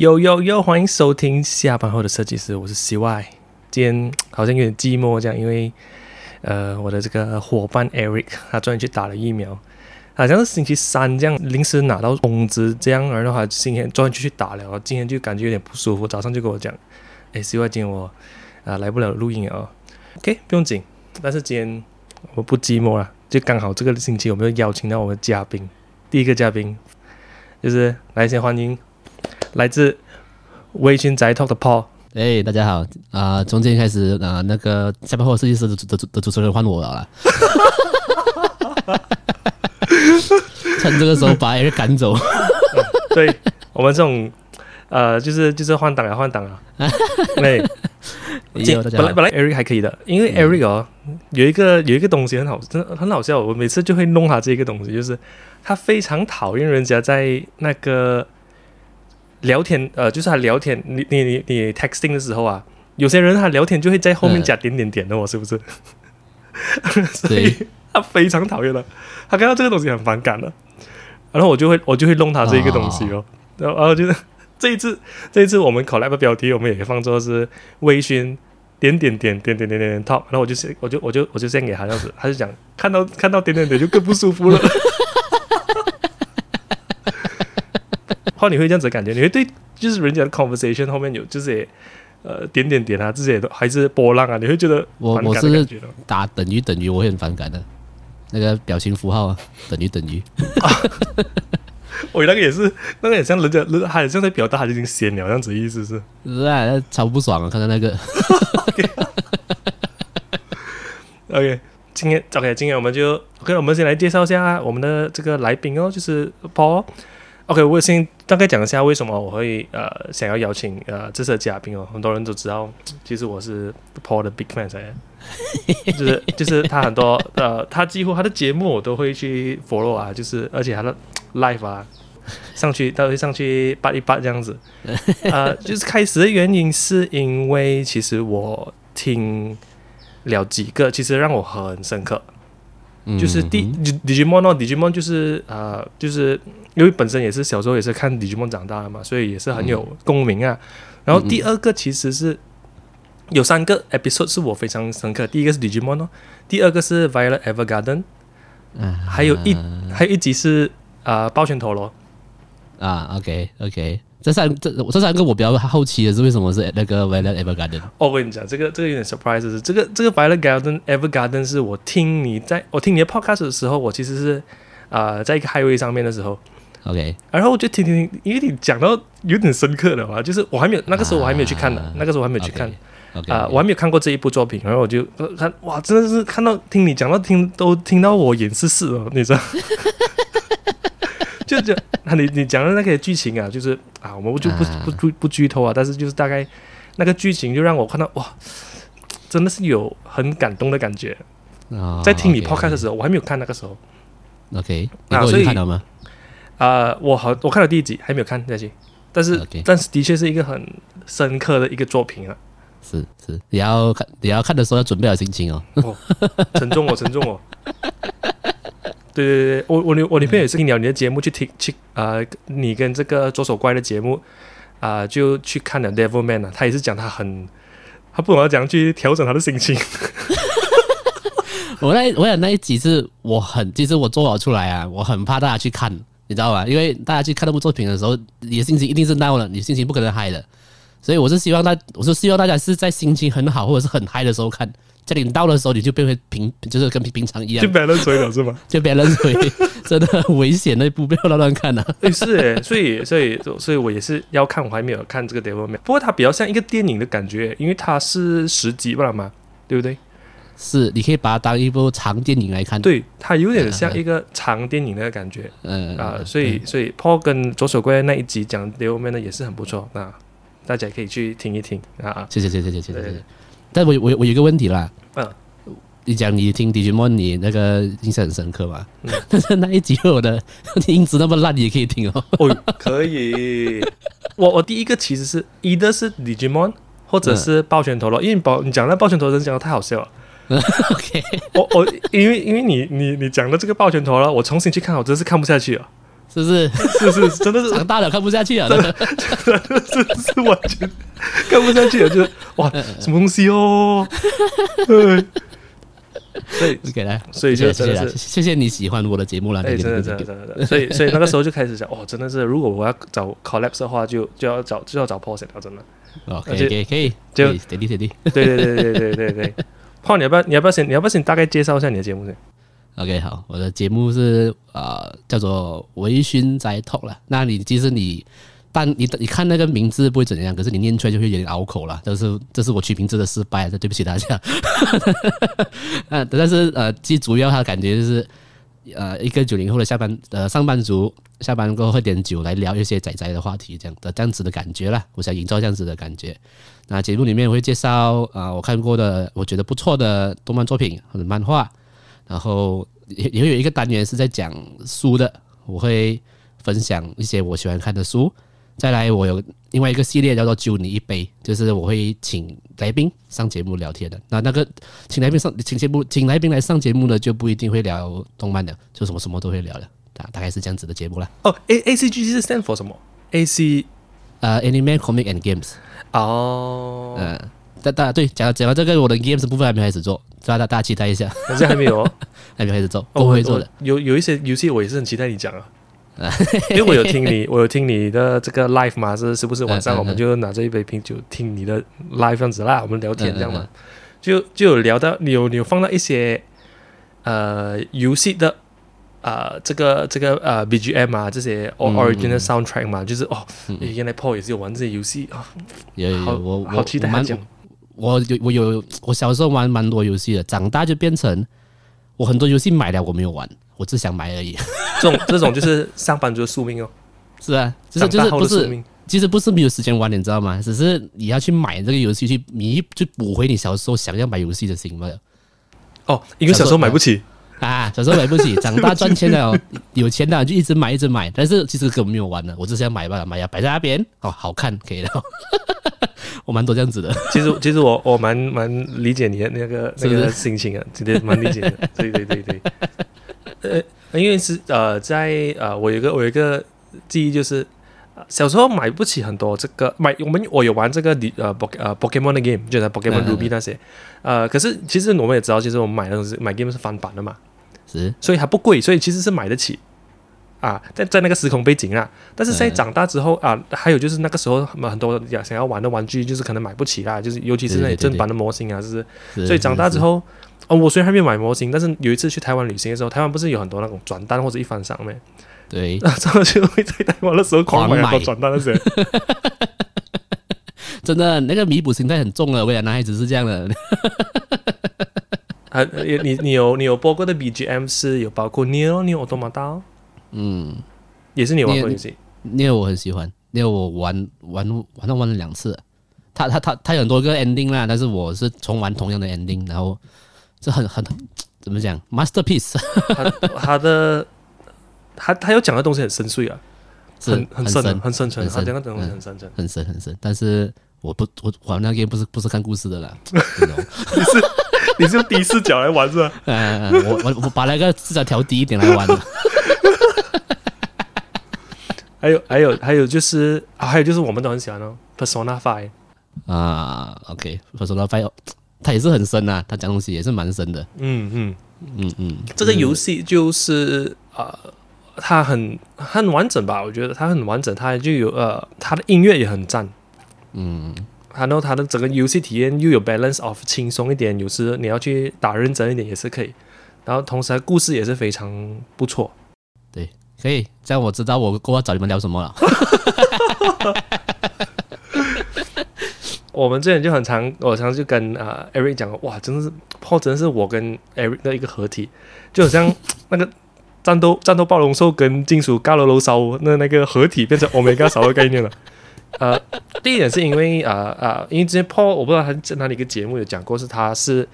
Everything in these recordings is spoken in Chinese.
有有有！欢迎收听下班后的设计师，我是 CY。今天好像有点寂寞这样，因为呃，我的这个伙伴 Eric 他昨天去打了疫苗，好像是星期三这样临时拿到通知这样，然后他今天昨天就去打了，今天就感觉有点不舒服，早上就跟我讲，哎，CY 今天我啊来不了录音啊，OK 不用紧，但是今天我不寂寞了，就刚好这个星期我们又邀请到我们的嘉宾，第一个嘉宾就是来先欢迎。来自微醺宅 talk 的 Paul，哎，大家好啊！从今天开始啊，那个下班后设计师的的的主持人换我了，趁这个时候把 Eric 赶走。对我们这种呃，就是就是换档啊，换档啊。对，本来本来 Eric 还可以的，因为 Eric 哦，有一个有一个东西很好，真的很好笑。我每次就会弄他这个东西，就是他非常讨厌人家在那个。聊天呃，就是他聊天，你你你你 texting 的时候啊，有些人他聊天就会在后面加点点点的。我是不是？所以他非常讨厌了，他看到这个东西很反感了，然后我就会，我就会弄他这一个东西哦。然后然后觉得这一次这一次我们 collab 标题我们也放作是微醺点点点点点点点 top，然后我就先，我就我就我就先给他这样子，他就讲看到看到点点点就更不舒服了。话你会这样子感觉？你会对就是人家的 conversation 后面有就是呃点点点啊这些都还是波浪啊？你会觉得我我是打等于等于我会很反感的，那个表情符号啊 等于等于，我那个也是那个也像人家人还像在表达他已经闲了这样子意思是？是啊，超不爽啊！看到那个。OK，今天 OK，今天我们就 OK，我们先来介绍一下我们的这个来宾哦，就是 Paul。OK，我先大概讲一下为什么我会呃想要邀请呃这次的嘉宾哦。很多人都知道，其实我是 Paul 的 big fan，就是 就是他很多呃，他几乎他的节目我都会去 follow 啊，就是而且他的 live 啊上去都会上去扒一扒这样子。呃，就是开始的原因是因为其实我听了几个，其实让我很深刻。就是第 Digimon 哦，Digimon 就是呃，就是因为本身也是小时候也是看 Digimon 长大的嘛，所以也是很有共鸣啊。然后第二个其实是有三个 episode 是我非常深刻，第一个是 Digimon 哦，第二个是 Violet Evergarden，嗯，还有一还有一集是啊抱拳陀螺啊，OK OK。这三这这三个我比较好奇的是为什么是那个 Violet Evergarden？我跟你讲，这个这个有点 surprise，是这个这个 Violet Garden Evergarden 是我听你在我听你的 podcast 的时候，我其实是啊在一个 highway 上面的时候，OK，然后我就听听听，因为你讲到有点深刻了嘛，就是我还没有那个时候我还没有去看的，那个时候我还没有去看啊，我还没有看过这一部作品，然后我就看哇，真的是看到听你讲到听都听到我眼湿湿哦，你知道。就就那你你讲的那个剧情啊，就是啊，我们就不不不不剧透啊，但是就是大概那个剧情就让我看到哇，真的是有很感动的感觉啊。在听你 podcast 的时候，我还没有看那个时候。OK，那所以看到吗？啊，我好，我看了第一集，还没有看下去。但是但是的确是一个很深刻的一个作品啊。是是，你要看你要看的时候要准备好心情哦。沉重哦，沉重哦。对对对，我我女我女朋友也是听了你的节目去听去啊，你跟这个左手怪的节目啊，就去看了《Devil Man》啊，他也是讲他很，他不懂要怎样去调整他的心情。我那我想那一集是我很，其实我做好出来啊，我很怕大家去看，你知道吧？因为大家去看那部作品的时候，你的心情一定是 down 了，你心情不可能嗨的，所以我是希望大，我是希望大家是在心情很好或者是很嗨的时候看。在你到的时候，你就变回平，就是跟平常一样，就别人追了是吗？就别人追，真的很危险，那部不要乱乱看 呐。是诶，所以所以所以我也是要看，我还没有看这个《Devil Man》，不过它比较像一个电影的感觉，因为它是十集不了嘛，对不对？是，你可以把它当一部长电影来看。对，它有点像一个长电影的感觉。嗯啊，所以所以 Paul 跟左手怪那一集讲《Devil Man》的也是很不错，那大家可以去听一听啊。谢谢谢谢谢谢谢谢。但我我我有一个问题啦，嗯，你讲你听 Digimon 你那个印象很深刻嘛？但是那一集我的 音质那么烂，你也可以听哦。哦，可以。我我第一个其实是 either 是 Digimon，或者是抱拳陀螺，因为抱你讲那抱拳陀螺讲的太好笑了。OK，我我因为因为你你你讲的这个抱拳头了，我重新去看，我真是看不下去了。是不是？是是真的是 长大了看不下去了。是是完全看不下去了，就是哇什么东西哦，对，所以 OK 来，所以就真的是谢谢你喜欢我的节目了。真的真的真的，所以所以那个时候就开始想，哦，真的是如果我要找 collapse 的话，就就要找就要找 Paul 先了，真的。哦，可以可以就点滴点滴。对对对对对对对。Paul，你要不要你要不要先你要不要先大概介绍一下你的节目先？OK，好，我的节目是呃叫做微醺宅 talk 了。那你其实你，但你你看那个名字不会怎样，可是你念出来就会有点拗口了。这是这是我取名字的失败，这对不起大家。呃，但是呃，其实主要他的感觉就是，呃，一个九零后的下班呃上班族下班过后喝点酒来聊一些仔仔的话题，这样的这样子的感觉啦。我想营造这样子的感觉。那节目里面会介绍啊、我看过的我觉得不错的动漫作品或者漫画，然后也也会有一个单元是在讲书的，我会分享一些我喜欢看的书。再来，我有另外一个系列叫做“揪你一杯”，就是我会请来宾上节目聊天的。那那个请来宾上请节目请来宾来上节目呢，就不一定会聊动漫的，就什么什么都会聊的。大大概是这样子的节目啦。哦，A A C G 是 stand for 什么？A C 呃，anime comic and games，哦，呃，大大对讲讲到这个，我的 games 部分还没开始做，大家大家期待一下，好像还没有哦。还没开始做，哦我会做的。有有一些游戏我也是很期待你讲啊，因为我有听你，我有听你的这个 live 嘛，是是不是晚上我们就拿着一杯啤酒听你的 live 这样子啦，我们聊天这样嘛就就有聊到你有你有放到一些呃游戏的。呃，这个这个呃 BGM 啊，这些 original 嗯 soundtrack 嘛，就是哦，原来 Paul 也是有玩这些游戏啊，好我好期待我蛮他讲。我有我有我小时候玩蛮多游戏的，长大就变成我很多游戏买了我没有玩，我只想买而已。这种这种就是上班族的宿命哦，是啊，就是就是不是。其实不是没有时间玩，你知道吗？只是你要去买这个游戏去，弥就补回你小时候想要买游戏的心嘛。哦，因为小时候买不起，啊，小时候买不起，长大赚钱了，有钱了就一直买一直买，但是其实根本没有玩的，我只是要买吧，买呀摆在那边，哦，好看可以了。我蛮多这样子的，其实其实我我蛮蛮理解你的那个那个心情啊，真的蛮理解的。对对对对，呃，因为是呃在呃我有一个我有一个记忆就是。呃小时候买不起很多这个买我们我有玩这个里呃呃 Pokemon 的 game，就是 Pokemon Ruby 那些，呃，可是其实我们也知道，其实我们买的东西买 game 是翻版的嘛，是所以它不贵，所以其实是买得起啊，在在那个时空背景啊。但是现在嗯长大之后啊，还有就是那个时候很多想要玩的玩具，就是可能买不起啦，就是尤其是那些正版的模型啊，是不是所以长大之后，哦，我虽然还没有买模型，但是有一次去台湾旅行的时候，台湾不是有很多那种转单或者一番赏咩？对，然后就会在台湾的时候狂买很多转单那些。真的那个弥补心态很重了，我讲男孩子是这样的。啊，你你你有你有播过的 BGM 是有包括 Neo Neo Automata，嗯，也是你玩过游戏 Neo 我很喜欢，，Neo 我玩玩玩到玩了两次。他他他他有很多个 ending 啦，但是我是重玩同样的 ending，然后这很很 怎么讲 masterpiece，他他的他他要讲的东西很深邃啊，很很深很深沉，很深他讲的东西很深沉。很深很深。但是我不我玩那个 game 不是不是看故事的啦 你是用低视角来玩是吧？嗯，我我我把那个视角调低一点来玩。还有还有还有就是啊，还有就是我们都很喜欢哦，Persona Five。啊，OK，Persona Five，它也是很深啊，它讲东西也是蛮深的。嗯嗯，嗯嗯，这个游戏就是呃，它很它很完整吧？我觉得它很完整，它就有呃，它的音乐也很赞。嗯，然后它的整个游戏体验又有 balance of 轻松一点，有时你要去打认真一点也是可以。然后同时它故事也是非常不错。对可以，这样我知道我过来找你们聊什么了。我们之前就很常，我常就跟啊、呃 Eric 讲，哇，真的是 Paul 真的是我跟 Eric 的一个合体，就好像那个战斗战斗暴龙兽跟金属伽罗罗烧那那个合体变成 Omega 烧的概念了。呃，第一点是因为啊啊、因为之前 Paul 我不知道他在哪里一个节目有讲过，是他是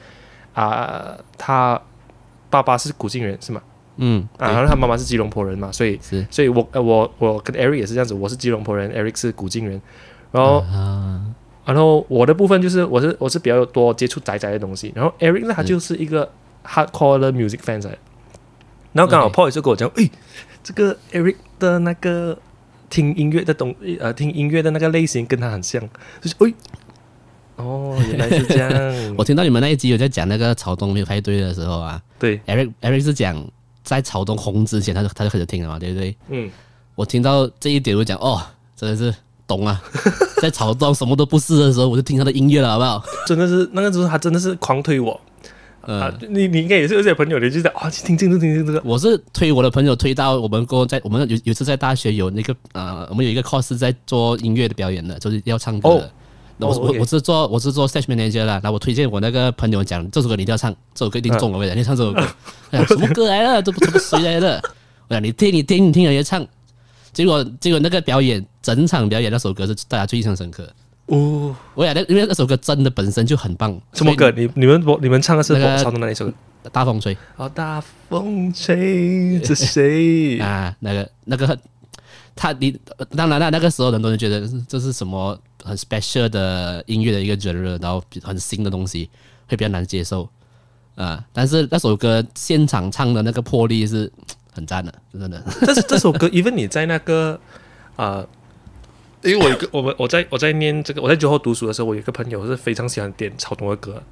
啊、他爸爸是古晋人是吗？嗯，啊，然后他妈妈是吉隆坡人嘛，所以是所以我呃我我跟 Eric 也是这样子，我是吉隆坡人，Eric 是古晋人，然后。啊，然后我的部分就是我是我是比较多接触宅宅的东西，然后 Eric 呢他就是一个 hardcore 的 music fans，，然后刚好 Paul 也是跟我讲，诶，这个 Eric 的那个听音乐的东呃听音乐的那个类型跟他很像，就是哎，哦，原来是这样。我听到你们那一集有在讲那个草东没有派对的时候啊对，，Eric Eric 是讲在草东红之前他就他就开始听了嘛，对不对？嗯，我听到这一点，我讲哦，真的是懂啊，在草东什么都不是的时候，我就听他的音乐了，好不好？真的是那个时候他真的是狂推我。嗯、啊，你你应该也是有些朋友，你就在啊，去听听听听听这个，我是推我的朋友推到我们过在我们有有次在大学有那个呃，我们有一个 course 在做音乐的表演的，就是要唱歌的。哦那我哦我我是做我是做 stage manager 啦，然后我推荐我那个朋友讲这首歌你一定要唱，这首歌一定中了，我跟你讲，你唱这首歌，哎呀什么歌来了？这不这不谁来的？我讲你听你听你听人家唱，结果结果那个表演整场表演那首歌是大家最印象深刻。哦，我讲那因为那首歌真的本身就很棒，什么歌？你你们你们唱的是那个曹东哪一首歌？大风吹哦，大风吹着谁？啊，那个那个他你当然了，那个时候很多人觉得这是什么很 special 的音乐的一个 genre，然后很新的东西会比较难接受啊。但是那首歌现场唱的那个魄力是很赞的，真的。这是这首歌，even 你在那个啊、因为我一个 我们我在我在念这个我在酒后读书的时候，我有一个朋友是非常喜欢点草东的歌，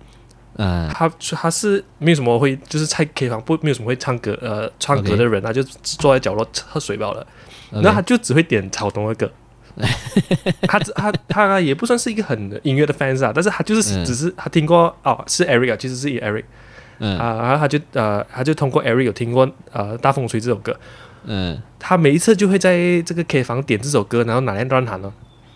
嗯。他他是没有什么会就是在 K 房不没有什么会唱歌呃唱歌的人他就只坐在角落喝水罢了，然后他就只会点草东的歌。他只他他也不算是一个很音乐的 fans 啊，但是他就是嗯。只是他听过哦是 Eric 啊，其实是以 Eric 嗯。啊，然后他就呃他就通过 Eric 有听过呃大风吹这首歌，嗯，他每一次就会在这个 K 房点这首歌，然后拿来乱弹了。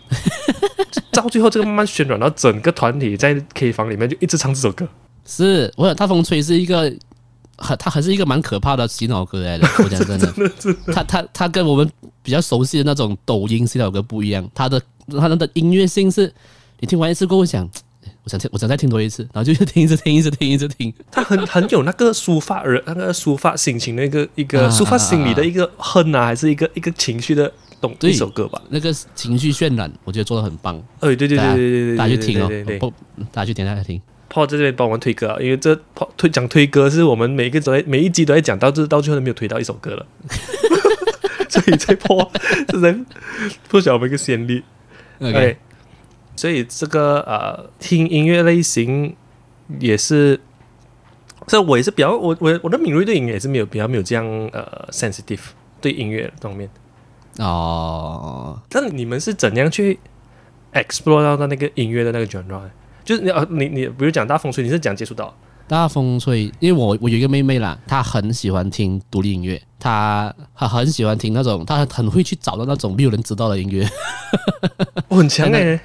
到最后，这个慢慢渲染，然后整个团体在 K 房里面就一直唱这首歌。是我想大风吹是一个很，他还是一个蛮可怕的洗脑歌来的。我讲真的，他他他跟我们比较熟悉的那种抖音洗脑歌不一样，他的他的音乐性是，你听完一次过后想，我想听，我想再听多一次，然后就一直听，一直听，一直听，一直听。他很很有那个抒发人那个抒发心情的一个一个啊抒发心理的一个恨啊，还是一个一个情绪的懂这一首歌吧？那个情绪渲染，我觉得做的很棒，哎，对对对对对对对，大家去听哦不，大家去听，大家听。Paul 在这边帮我们推歌啊，因为这 Paul 推讲推歌是我们每一个都在每一集都在讲，到这到最后都没有推到一首歌了，所以在 Paul 是在破晓我们一个先例。OK，对，所以这个呃，听音乐类型也是，这我也是比较，我我我的敏锐对音乐也是没有比较没有这样呃 sensitive 对音乐方面。哦，但你们是怎样去 explore 到那个音乐的那个 genre？就是你呃你你比如讲大风吹，你是讲接触到大风吹，因为我我有一个妹妹啦，她很喜欢听独立音乐，她她很喜欢听那种，她很会去找到那种没有人知道的音乐。我 很强哎、欸，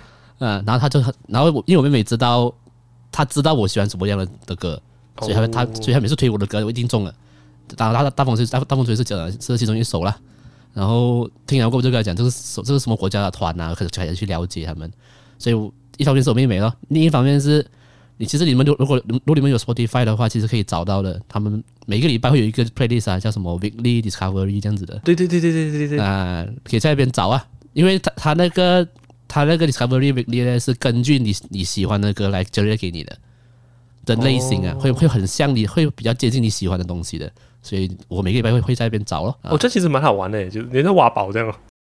嗯，然后他就很，然后我因为我妹妹知道，他知道我喜欢什么样的的歌，所以他、他所以他每次推我的歌，我一定中了。然后大风吹大大风吹是讲的是其中一首啦。然后听完过后就跟他讲，这是这是什么国家的团啊，可始开去了解他们。所以一方面是我妹妹咯，另一方面是你其实你们如如果如果你们有 Spotify 的话，其实可以找到的。他们每个礼拜会有一个 playlist 啊，叫什么 Weekly Discovery 这样子的。对对对对对对对对啊、可以在那边找啊，因为他他那个他那个 Discovery Weekly 呢是根据你你喜欢的歌来 generate 给你的的类型啊，哦会会很像你会比较接近你喜欢的东西的，所以我每个礼拜会会在那边找咯。啊我、这其实蛮好玩的、欸，就你在挖宝这样哦。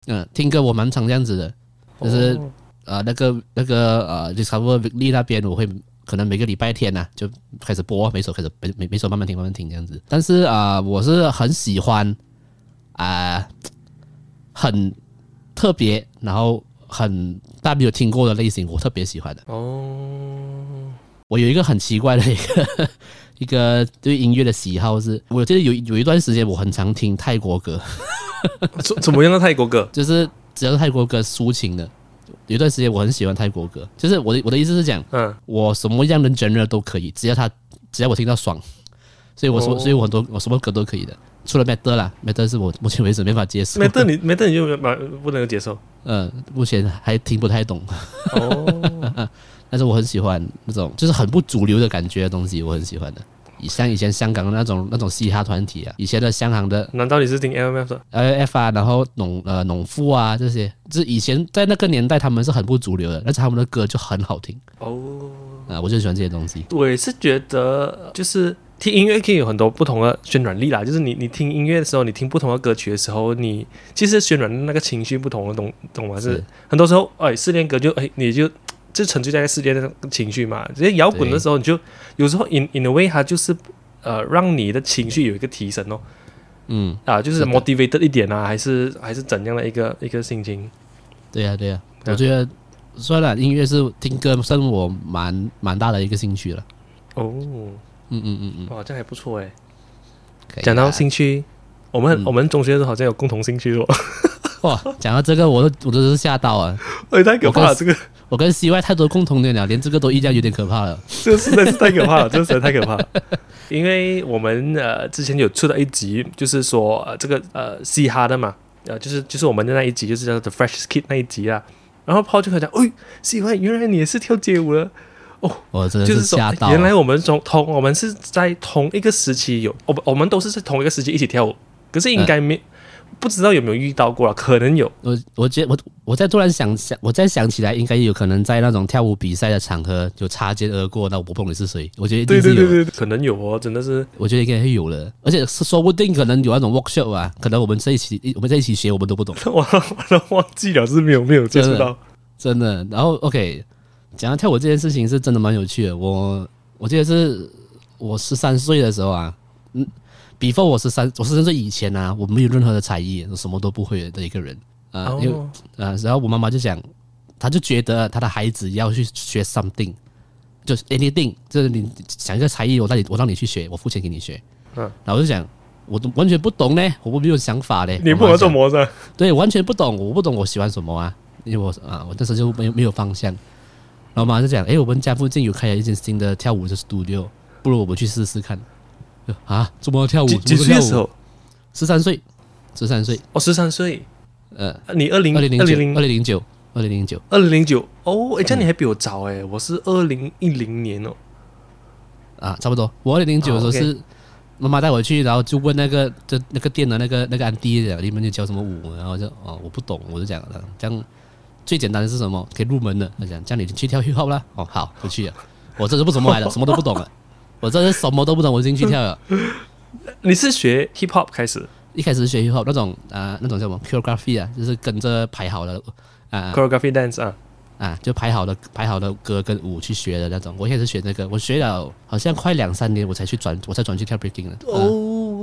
嗯，听歌我蛮常这样子的，就是哦呃那个那个呃 Discover Weekly 那边我会。可能每个礼拜天呢、就开始播，每首开始每每每首慢慢听慢慢听这样子。但是啊、呃我是很喜欢啊、很特别，然后很大家没有听过的类型，我特别喜欢的。哦，我有一个很奇怪的一个 一个对音乐的喜好是，我记得有有一段时间我很常听泰国歌，怎怎么样的泰国歌？就是只要是泰国歌抒情的。有一段时间我很喜欢泰国歌，就是我的我的意思是讲，嗯，我什么样的 genre 都可以，只要他只要我听到爽，所以我说，哦。所以我很多我什么歌都可以的，除了 Metal 啦，Metal 是我目前为止没法接受，没得你 没得你就蛮不能够接受。嗯，目前还听不太懂，哦，但是我很喜欢那种就是很不主流的感觉的东西，我很喜欢的。以像以前香港的那种那种嘻哈团体啊，以前的香港的难道你是听 L M F 的？L F 啊，然后农呃农夫啊这些，就是以前在那个年代他们是很不主流的，但是他们的歌就很好听哦，啊、我就喜欢这些东西。我也是觉得，就是听音乐可以有很多不同的渲染力啦，就是你你听音乐的时候，你听不同的歌曲的时候，你其实渲染的那个情绪不同的，懂懂吗？是是很多时候，哎，失恋歌就哎，你就就沉醉在失恋的情绪嘛。直接摇滚的时候，你就有时候 in in a way 它就是呃让你的情绪有一个提升哦，嗯，啊，就是 motivated 一点啊，还是还是怎样的一个一个心情？对呀、对呀、对我觉得虽然音乐是听歌是我蛮蛮大的一个兴趣了。哦，嗯嗯嗯嗯，哇，这样还不错哎。讲到啊兴趣，我们、嗯我们中学的时候好像有共同兴趣哦，哇，讲到这个我都我都是吓到啊！哎，太可怕了，这个我跟 CY 太多共同点了，连这个都一样，有点可怕了。这个实在是太可怕了，这个实在太可怕了。因为我们呃之前有出了一集，就是说呃这个呃嘻哈的嘛，呃就是就是我们的那一集，就是叫 The Fresh Kid 那一集啊。然后炮就跟他讲，哎，，CY 原来你也是跳街舞的，我真的是吓到。原来我们从同我们是在同一个时期有，我们我们都是在同一个时期一起跳舞，可是应该没、不知道有没有遇到过啊，可能有，我我觉得我我在突然想想，我再想起来，应该有可能在那种跳舞比赛的场合就擦肩而过，那我不懂你是谁，我觉得对对对对，可能有哦，真的是。我觉得应该会有的，而且是说不定可能有那种 workshop 啊，可能我们在一起我们在一起学，我们都不懂，我我都忘记了，是没有没有接触到，真的。然后 OK，讲到跳舞这件事情是真的蛮有趣的，我我记得是我十三岁的时候啊，嗯，before 我十三我十三岁以前啊，我没有任何的才艺，我什么都不会的一个人啊，因为哦，啊，然后我妈妈就讲，她就觉得她的孩子要去学 something，就是 anything，就是你想一个才艺，我让你我让你去学，我付钱给你学。嗯然后我就想，我都完全不懂呢，我没有想法嘞。你不能做模式，对，完全不懂，我不懂我喜欢什么啊，因为我啊，我那时候就没有没有方向。然后我妈就讲，诶，我们家附近有开了一间新的跳舞的 studio，不如我们去试试看。就啊，怎么跳舞？几？岁的时候？十三岁，十三岁，哦，十三岁，呃，你二零二零零九，二零二零零九，二零零九。二零零九哦，哎，这样你还比我早哎，我是二零一零年哦，啊，差不多。我二零零九的时候是妈妈带我去，然后就问那个就那个店的那个那个安迪讲你们就教什么舞，然后就哦我不懂，我就讲了这样最简单的是什么可以入门的，他讲叫你去跳 hip hop 啦，哦好我去了，我这是不怎么来的，什么都不懂了，我这是什么都不懂，我进去跳了。你是学 hip hop 开始一开始是学 hip hop 那种啊、那种叫什么 choreography 啊，就是跟着排好的啊 choreography dance 啊？啊，就排好的排好的歌跟舞去学的那种。我一开始学那个，我学了好像快两三年，我才去转，我才转去跳 breaking 的。啊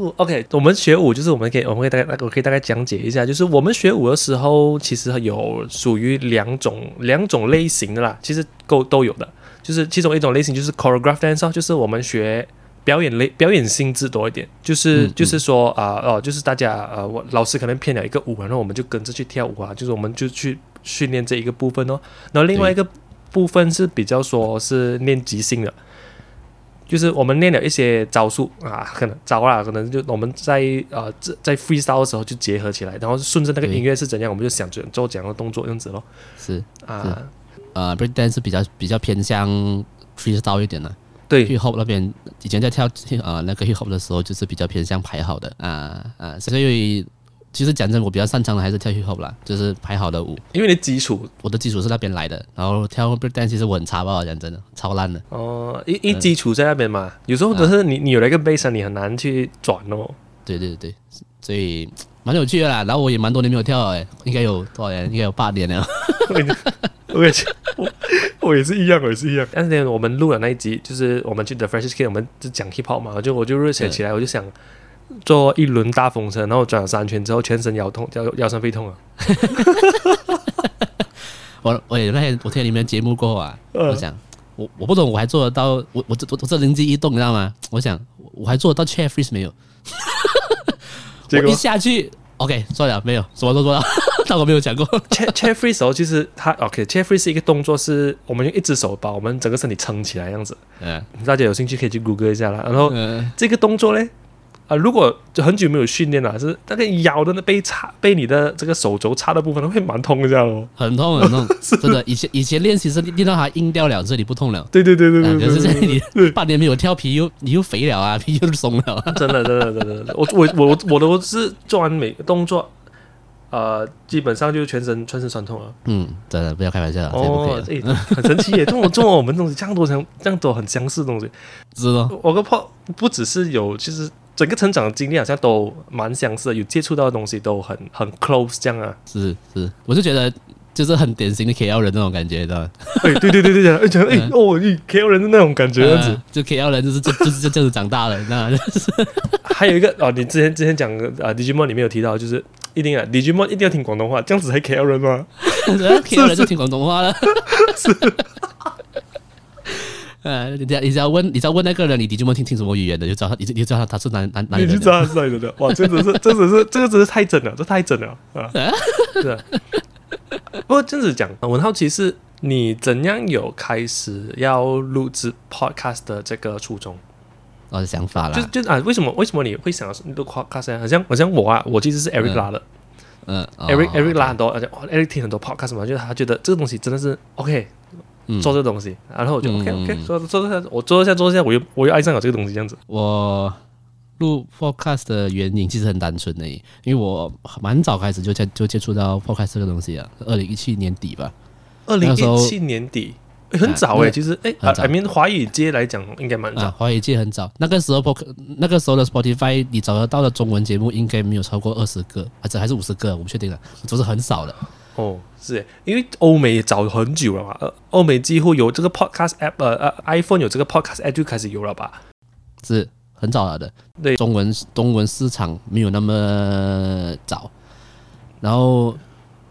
哦，OK，我们学舞就是我们可以，我们可以大概，我可以大概讲解一下，就是我们学舞的时候，其实有属于两种两种类型的啦，其实够都有的，就是其中一种类型就是 choreograph dance，哦就是我们学表演类表演性质多一点，就是、嗯就是说啊哦、就是大家呃，我老师可能编了一个舞，然后我们就跟着去跳舞啊，就是我们就去训练这一个部分哦，然后另外一个部分是比较说是练即兴的。就是我们练了一些招数啊，可能招啦，可能就我们在呃在在 freestyle 的时候就结合起来，然后顺着那个音乐是怎样，我们就想做做怎样的动作，这样子咯。是啊，呃，break dance 是比较比较偏向 freestyle 一点的。对 hip hop 那边以前在跳啊、那个 hip hop 的时候，就是比较偏向排好的啊啊，所以其实讲真，我比较擅长的还是跳 hip hop 啦，就是排好的舞。因为你基础我的基础是那边来的，然后跳 break dance 其实我很差吧，讲真的，超烂的。哦，一一基础在那边嘛，有时候只是你你有了一个 base，你很难去转哦。对对对，所以蛮有趣的啦。然后我也蛮多年没有跳了，哎，应该有多少年？应该有八年了。我也是，我我也是一样，我也是一样。但是呢，我们录了那一集，就是我们去 The Fresh Kid，我们就讲 hip hop 嘛，就我就热血起来，我就想做一轮大风车，然后转了三圈之后，全身腰痛，腰腰酸背痛啊。我我也那天我听你们节目过后啊，嗯我想我我不懂，我还做得到，我我这我我这灵机一动，你知道吗？我想我还做得到 chair freeze 没有？结果我一下去，OK，算了，没有，什么都做到，但我没有讲过。chair chair freeze 时候，其实它 OK chair freeze 是一个动作，是我们用一只手把我们整个身体撑起来这样子。嗯大家有兴趣可以去 Google 一下啦。然后嗯，这个动作嘞，啊、如果就很久没有训练了，就是那个咬的那被插被你的这个手肘插的部分会蛮痛这样哦。很痛很痛，真的。以前以前练习是练到它硬掉了，这里不痛了。对对对对啊对对可是现在你半年没有跳皮又你又肥了啊，皮又松了 啊。真的真的真的我我我我都是做完每个动作，呃，基本上就全身全身酸痛了。嗯，真的不要开玩笑，这不可哦，以了，很神奇耶！这种这种我们东西这样多相这样多很相似的东西，知道，我跟 Paul 不只是有，就是整个成长的经历好像都蛮相似的，有接触到的东西都很很 close 这样啊。是是，我就觉得就是很典型的 KL 人那种感觉，知道吗？哎，对对对对对，哎，讲哎哦，你，KL 人的那种感觉样子。呃就 KL 人就是就就是就这样子长大了，那 还有一个哦，你之前之前讲的啊，Digimon 里面有提到，就是一定啊，Digimon 一定要听广东话，这样子才 KL 人吗？KL 人就听广东话了。呃，你只要你只要问，你只要问那个人，你你就问听听什么语言的，就知道他，你就知道他他是哪哪哪里人的。你就知道他是哪里的，哇，这真是，这只是这个真是太真了，这太真了啊！是啊。不过这样子讲，我很好奇是你怎样有开始要录制 podcast 的这个初衷？我的想法啦，就就啊，为什么为什么你会想要录 podcast？呢好像好像我啊，我其实是 Eric 拉的嗯，Eric Eric 拉哦很多，而且哦 Eric 听很多 podcast 嘛，就是他觉得这个东西真的是 OK，嗯做这个东西，然后我就嗯 OK 嗯 OK 做做做下，我做一下做一下，我又我又爱上了这个东西，这样子。我录 podcast 的原因其实很单纯的，因为我蛮早开始就接就接触到 podcast 这个东西啊，二零一七年底吧。二零一七年底，诶很早诶，啊其实诶，很早啊，I mean 华语界来讲应该蛮啊，早。华语界很早，那个时候 p 那个时候的 Spotify 你找得到的中文节目应该没有超过二十个，还是还是五十个，我不确定了，都是很少的。哦，是耶，因为欧美也早很久了嘛，呃，欧美几乎有这个 podcast app，呃呃，iPhone 有这个 podcast app 就开始有了吧？是很早了的。对中文中文市场没有那么早。然后，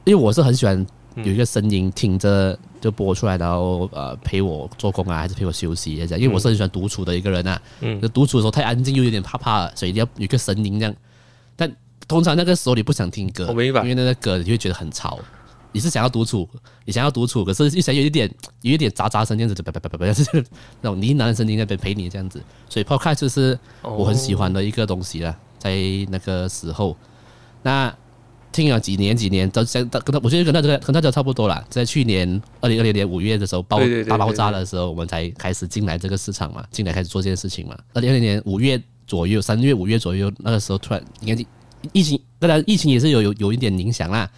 因为我是很喜欢有一个声音听着就播出来，然后呃陪我做工啊，还是陪我休息这样。因为我是很喜欢独处的一个人啊，嗯就独处的时候太安静又有点怕怕，所以一定要有一个声音这样。但通常那个时候你不想听歌，我明白因为那个歌你会觉得很吵。你是想要独处，你想要独处，可是又想有一点有一点杂杂声这样子，叭叭叭叭叭，就是 那种呢喃的声音在那边陪你这样子。所以 podcast 就是我很喜欢的一个东西了，在那个时候，那听了几年几年，都相跟他，我觉得跟大家跟大家差不多了。在去年二零二零年五月的时候，爆大爆炸的时候，我们才开始进来这个市场嘛，进来开始做这件事情嘛。二零二零年五月左右，三月五月左右，那个时候突然应该疫情，当然疫情也是有有有一点影响啦。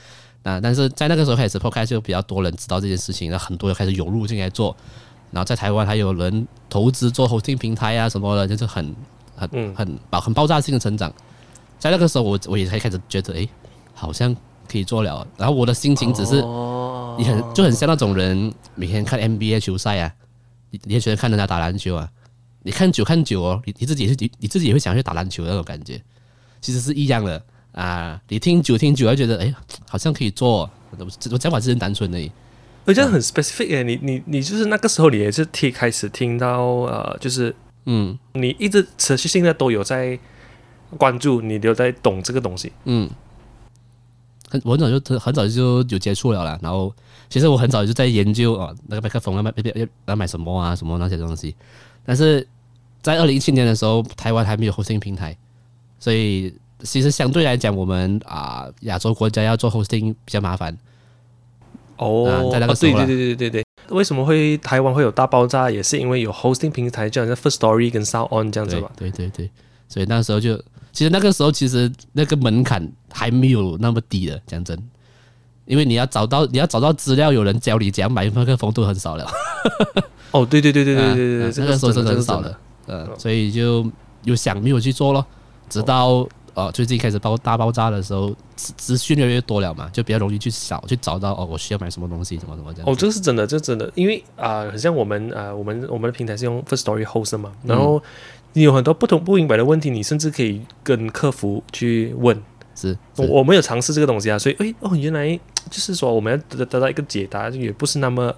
啊，但是在那个时候开始，podcast 就比较多人知道这件事情，然后很多人开始涌入进来做。然后在台湾还有人投资做 hosting 平台啊什么的，就是很很嗯很爆很爆炸性的成长。在那个时候我，我也才开始觉得，诶，好像可以做了。然后我的心情只是，哦你很就很像那种人，每天看 NBA 球赛啊，你你也喜欢看人家打篮球啊，你看久看久哦，你你自己也是你你自己也会想去打篮球那种感觉，其实是一样的啊。你听久听久，会觉得，哎，好像可以做。我我讲法是很单纯的，我觉得很 specific 耶，你你你就是那个时候你也是听开始听到呃，就是嗯你一直持续性的都有在关注，你都在懂这个东西。嗯。很我很早就很早就有接触了啦，然后其实我很早就在研究哦，那个麦克风要买要要要买什么啊，什么那些东西。但是在二零一七年的时候，台湾还没有 hosting 平台，所以其实相对来讲，我们啊亚洲国家要做 hosting 比较麻烦。哦啊在那个哦对对对对对对，为什么会台湾会有大爆炸，也是因为有 hosting 平台，就好像 First Story 跟 Sound On 这样子对吧。对对对，所以那时候就其实那个时候其实那个门槛还没有那么低的，讲真。因为你要找到你要找到资料，有人教你怎样买麦克风都很少了。哦，对对对对对啊对对这那个时候的的很少了，呃，所以就有想没有去做咯，直到呃最近开始爆大爆炸的时候，资资讯越来越多了嘛，就比较容易去找去找到哦，我需要买什么东西，什么什么这样。哦，这个是真的，这真的，因为啊、很像我们啊、我们我们的平台是用 First Story host 的嘛，然后你有很多不同不明白的问题，你甚至可以跟客服去问。是我是我们有尝试这个东西啊，所以诶哦，原来就是说我们要得得到一个解答，也不是那么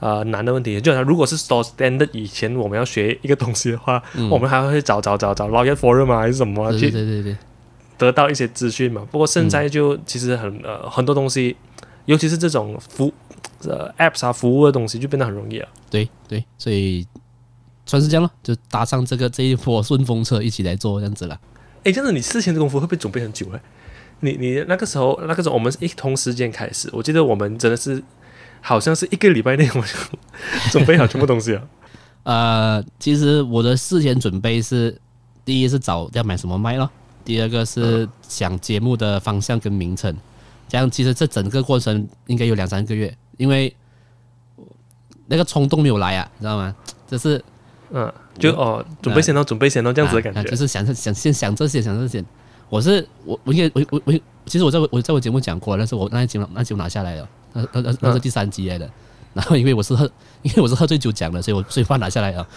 呃难的问题。就好像如果是 Store Standard 以前我们要学一个东西的话，嗯我们还会找找找找 Login Forum 啊还是什么去对对对对，得到一些资讯嘛。不过现在就其实很呃很多东西，尤其是这种服呃 apps 啊服务的东西就变得很容易了。对对，所以算是这样了，就搭上这个这一波顺风车一起来做这样子了。诶，这样子你事前的功夫会不会准备很久嘞？你你那个时候那个时候我们是一同时间开始，我记得我们真的是好像是一个礼拜内我就准备好全部东西了。呃，其实我的事前准备是，第一是找要买什么麦咯，第二个是想节目的方向跟名称，这样其实这整个过程应该有两三个月，因为那个冲动没有来啊，你知道吗？就是嗯，就哦，准备先哦，准备先哦，这样子的感觉。啊就是想想先想这些，想这些。我是我我应该我我我，其实我在我在我节目讲过，但是我那节目那节目拿下来了，那那那那是第三集来的。然后因为我是喝，因为我是喝醉酒讲的，所以我所以放拿下来了。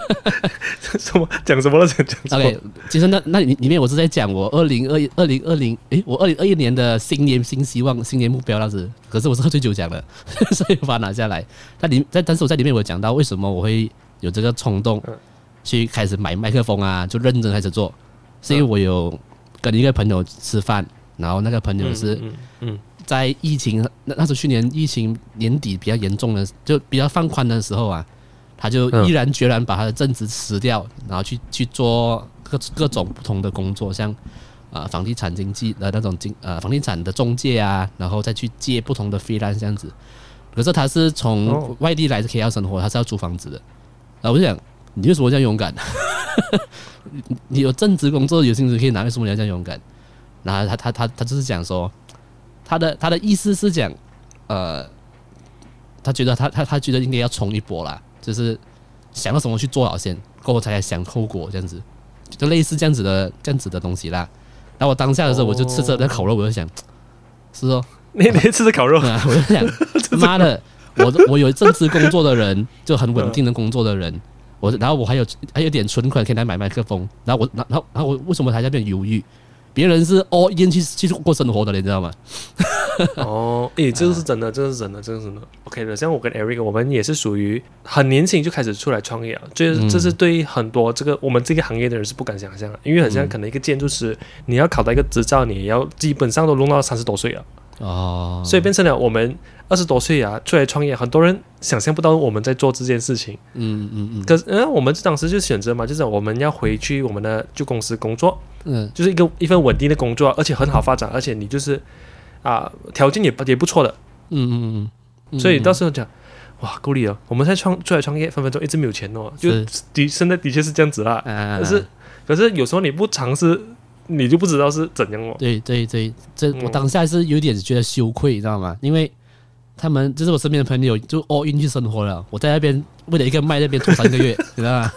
什么讲什么了？讲讲 OK，其实那那里里面我是在讲我二零二一二零二零，诶，我二零二一年的新年新希望、新年目标那是。可是我是喝醉酒讲的，所以我把它拿下来。在里在，但是我在里面我有讲到为什么我会有这个冲动嗯去开始买麦克风啊，就认真开始做，是因为我有跟一个朋友吃饭，然后那个朋友是嗯嗯在疫情那那时候去年疫情年底比较严重的，就比较放宽的时候啊，他就嗯毅然决然把他的正职辞掉，然后去去做各各种不同的工作，像呃房地产经济的那种经呃房地产的中介啊，然后再去接不同的 freelance 这样子。可是他是从哦外地来是 KL 生活，他是要租房子的。然后我就想，你为什么这样勇敢？你 你有正职工作，有薪水可以拿，为什么你要这样勇敢？然后他他他他就是讲说，他的他的意思是讲，呃，他觉得他他他觉得应该要冲一波啦，就是想到什么去做好先，过后才来想后果这样子，就类似这样子的这样子的东西啦。然后我当下的时候，我就吃着那烤肉，我就想，是哦，你你吃着烤肉，啊，我就想，妈的，我我有正职工作的人，就很稳定的工作的人，我然后我还有还有点存款可以来买麦克风，然后我然后然后我为什么还在那边犹豫？别人是 all in 去去过生活的，你知道吗？哦，诶，这个是真的，这个是真的，这个是真的。OK 的，像我跟 Eric，我们也是属于很年轻就开始出来创业了，这嗯这是对很多这个我们这个行业的人是不敢想象的，因为很像嗯可能一个建筑师，你要考到一个执照，你要基本上都弄到三十多岁了，哦，所以变成了我们二十多岁啊出来创业，很多人想象不到我们在做这件事情。嗯嗯嗯可是，嗯，我们当时就选择嘛，就是我们要回去我们的旧公司工作，嗯就是一个一份稳定的工作，而且很好发展，而且你就是啊、条件也不也不错的，嗯嗯嗯，所以到时候讲，哇，够力了！我们在创出来创业，分分钟一直没有钱哦，就的现在的确是这样子啦。啊，可是可是有时候你不尝试，你就不知道是怎样哦。对对对，这嗯我当下是有点觉得羞愧，你知道吗？因为他们就是我身边的朋友，就 all in 去生活了，我在那边为了一个麦那边拖三个月，你知道吗？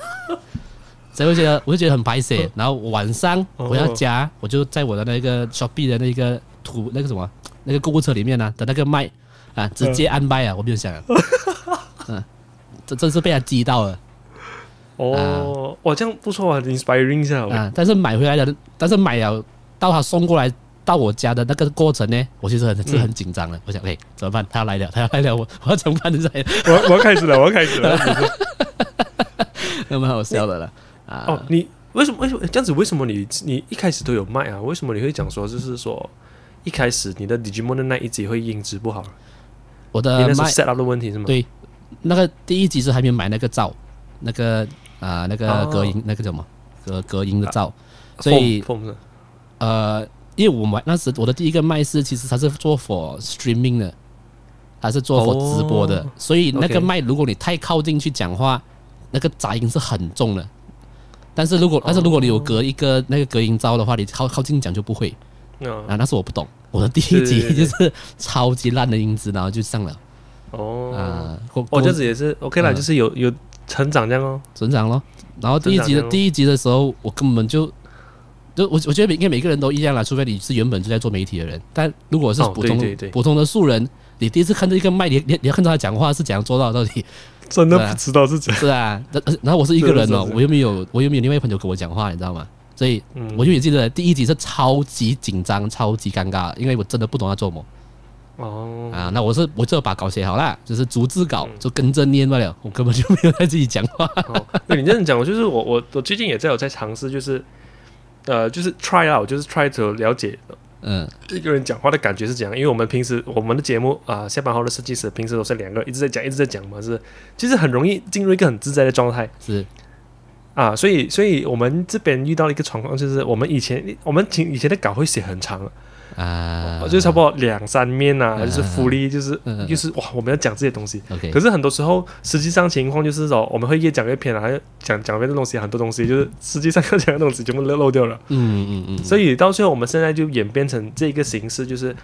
所以我觉得我就觉得很白血。然后晚上我要加，我就在我的那个 shopping 的那个图那个什么那个购物车里面呢、的那个麦啊，直接按麦啊，我没有想啊，嗯，这真是被他激到了。哦，哇，这样不错啊，inspiring 一下哦。啊，但是买回来的，但是买了到他送过来到我家的那个过程呢，我其实很是很紧张的。我想，哎，怎么办？他要来了，他要来了，我 我要怎么办？呢在我我要开始了，我要开始了。那蛮好笑的了啊。哦，你为什么为什么这样子？为什么你你一开始都有卖啊？为什么你会讲说，就是说一开始你的 Digimon 的那一集会音质不好？我的麦 set up 的问题是吗？对那个第一集是还没买那个罩，那个啊、那个哦隔音、那个叫什么隔隔音的罩，所以呃，因为我买那时我的第一个麦是其实它是做 for streaming 的，它是做 for 直播的，哦所以那个麦如果你太靠近去讲话，那个杂音是很重的。但是如果但是如果你有隔一个那个隔音罩的话，你靠靠近讲就不会。嗯啊。那是我不懂，我的第一集就是超级烂的音质，然后就上了。哦。啊，过哦，过这样子也是 OK 啦，嗯就是有有成长这样哦。成长咯。然后第一集的第一集的时候，我根本就就我我觉得应该每个人都一样啦，除非你是原本就在做媒体的人。但如果是哦普通、普通的素人，你第一次看到一个麦，你你你要看到他讲话是怎样做到的到底 真的不知道是怎样。是啊？然然后我是一个人哦我又没有我又没有另外一个朋友跟我讲话，你知道吗？所以嗯我就也记得第一集是超级紧张、超级尴尬，因为我真的不懂他做什么哦啊。那我是我就把稿写好啦，就是逐字稿嗯就跟着念罢了，我根本就没有在自己讲话。哦，对你这样讲，我就是我我我最近也在有在尝试，就是呃，就是 try out，就是 try to 了解嗯一个人讲话的感觉是怎样。因为我们平时我们的节目啊、下班后的设计师平时都是两个一直在讲，一直在讲嘛，是其实很容易进入一个很自在的状态是啊。所以所以我们这边遇到一个状况，就是我们以前我们以以前的稿会写很长，啊，就差不多两三面啊，嗯就是福利，就是就是哇，我们要讲这些东西。OK，可是很多时候，实际上情况就是说，我们会越讲越偏啊，还讲讲别的东西，很多东西就是实际上要讲的东西全部漏漏掉了。嗯嗯嗯，所以到最后，我们现在就演变成这个形式，就是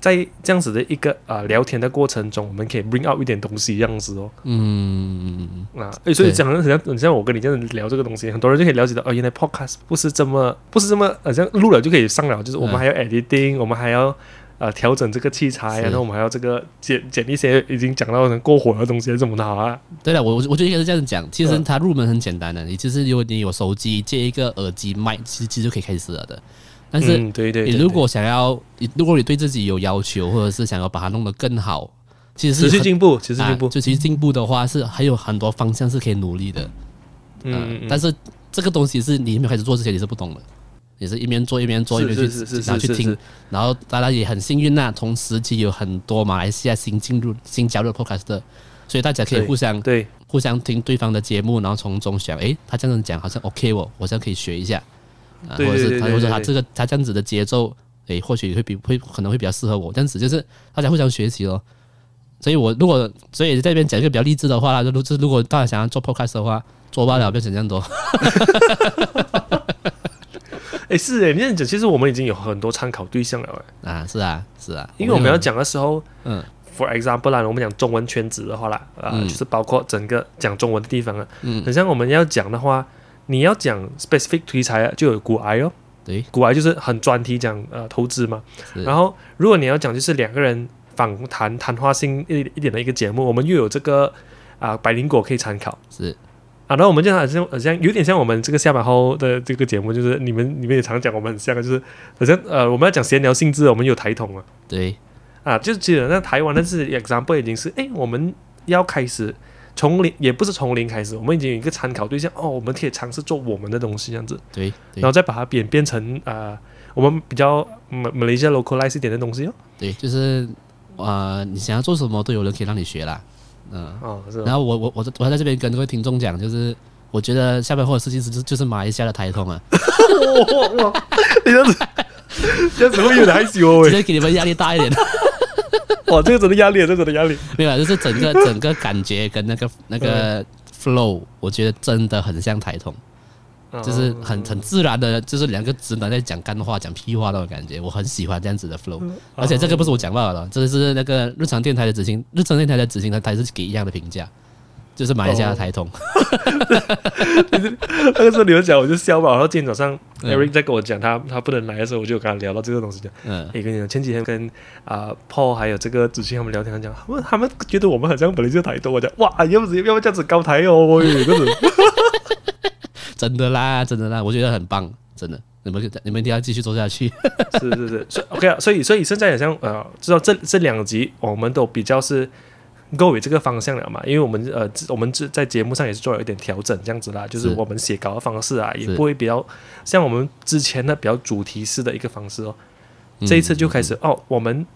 在这样子的一个啊、呃聊天的过程中，我们可以 bring out 一点东西，这样子哦。嗯啊，诶所以讲的很像很像我跟你这样聊这个东西，很多人就可以了解到，哦，原来 podcast 不是这么不是这么好像录了就可以上了，就是我们嗯还要 editing，、我们还要呃调整这个器材，是然后我们还要这个剪剪一些已经讲到很过火的东西，怎么的好啊？对了，我我我觉得应该是这样讲。其实嗯它入门很简单的，你其实如果你有手机借一个耳机麦，其实其实就可以开始了的。但是你如果想要，你如果你对自己有要求，或者是想要把它弄得更好，其实持续进步，持续进步。啊，，就其实进步的话是还有很多方向是可以努力的。嗯但是这个东西是你没有开始做之前你是不懂的，你是一边做一边做一边去然后去听。然后大家也很幸运呐、同时期有很多马来西亚新进入新加入的 podcast，的所以大家可以互相对。互相听对方的节目，然后从中想，诶，他这样子讲好像 OK 哦，我好像可以学一下，啊，或者是他或者他这个他这样子的节奏，诶，或许会比会可能会比较适合我，这样子就是大家互相学习咯。所以我如果所以在这边讲一个比较励志的话啦，就就是如果大家想要做 podcast 的话，做罢了变成这样多，哎是诶，你这样讲，其实我们已经有很多参考对象了诶，啊，是啊，是啊，因为我们要讲的时候嗯，for example 啦，我们讲中文圈子的话啦，啊、嗯。就是包括整个讲中文的地方啊，嗯，很像我们要讲的话，你要讲 specific 题材啊，就有股癌哦，对，股癌就是很专题讲呃投资嘛，然后如果你要讲就是两个人访谈谈话性一一点的一个节目，我们又有这个啊、百灵果可以参考。是。啊，那我们就好像好像有点像我们这个下班后的这个节目，就是你们你们也常讲我们很像，就是好像呃我们要讲闲聊性质，我们有台统啊。对，啊，就记得那台湾的是 example 已经是哎我们要开始从零也不是从零开始，我们已经有一个参考对象哦，我们可以尝试做我们的东西这样子，对，对。然后再把它变变成呃我们比较马马来西亚 localize 一点的东西哦，对，就是呃，你想要做什么都有人可以让你学啦，嗯。哦是吧然后我我我在我在这边跟各位听众讲，就是我觉得下班后的事情是就是马来西亚的台通啊，哇哇，你这样子这样子会有点害羞哦直，接给你们压力大一点。哇这个真的压力，这个真的压力，没有啊，就是整个 整个感觉跟那个那个 flow，我觉得真的很像台通，就是很很自然的，就是两个直男在讲干话、讲屁话那种感觉，我很喜欢这样子的 flow。而且这个不是我讲罢了，这是那个日常电台的执行，日常电台的执行他，他也是给一样的评价，就是马来西亚的台通。那个时候你们讲我就笑吧，然后今天早上嗯 Eric 在跟我讲他他不能来的时候，我就跟他聊到这个东西讲。嗯，诶，跟你讲，前几天跟啊、Paul 还有这个子欣他们聊天，他讲他们他们觉得我们好像本来就台东，我讲哇，要不是要不这样子高台哦，喂，这样子。真的啦，真的啦，我觉得很棒，真的。你们你们一定要继续做下去。是是是，所以 OK 啊，所以所以现在好像呃，知道这这两集我们都比较是 go 于这个方向了嘛，因为我们呃我们这在节目上也是做了一点调整，这样子啦，就是是我们写稿的方式啊，也不会比较像我们之前的比较主题式的一个方式哦。这一次就开始、哦，我们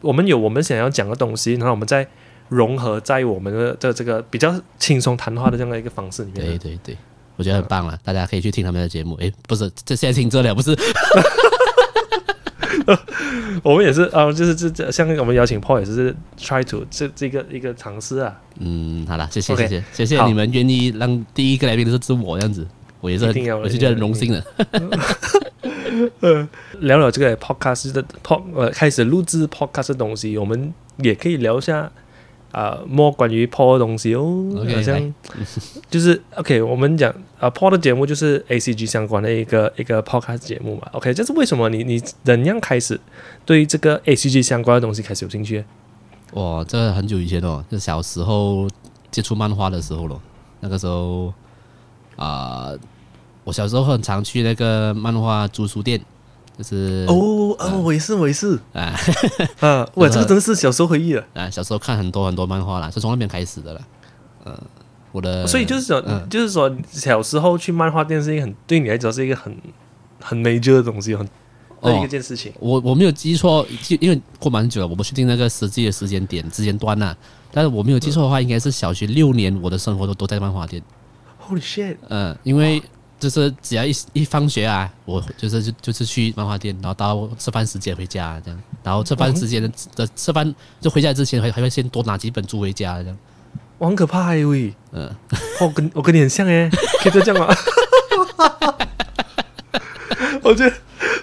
我们有我们想要讲的东西，然后我们再融合在我们的这这个比较轻松谈话的这样的一个方式里面。对对对，我觉得很棒了，大家可以去听他们的节目。诶，不是，这现在听这了，不是？我们也是啊、就是这这像我们邀请 Paul 也是 try to 这这个一个尝试啊。嗯，好了，谢谢谢谢谢谢你们愿意让第一个来宾是是我这样子，我也是我是觉得很荣幸的。呃，聊聊这个 podcast 的 pod 呃，开始录制 podcast 的东西，我们也可以聊一下啊、呃，more 关于 Paul 的东西哦。好像 就是 OK，我们讲啊、Paul 的节目就是 ACG 相关的一个一个 podcast 节目嘛。OK，这是为什么你你怎样开始对这个 ACG 相关的东西开始有兴趣？哇，这很久以前哦，就小时候接触漫画的时候咯。那个时候啊、我小时候很常去那个漫画租书店，就是哦哦，我也是，我也是啊 啊，哇，这个真的是小时候回忆了。啊，小时候看很多很多漫画啦，是从那边开始的啦。嗯，我的所以就是说，嗯就是说，小时候去漫画店是一个很对你来讲是一个很很 major 的东西，很的哦一个件事情。我我没有记错，记因为过蛮久了，我不确定那个实际的时间点时间段呐、但是我没有记错的话，应该是小学六年，我的生活都都在漫画店。Holy shit！嗯，因为就是只要一一放学啊，我就是就就是去漫画店，然后到吃饭时间回家这样，然后吃饭时间的的吃饭就回家之前还还会先多拿几本书回家这样，我很可怕哎喂，嗯，我跟我跟你很像哎，可以这样吗？我觉得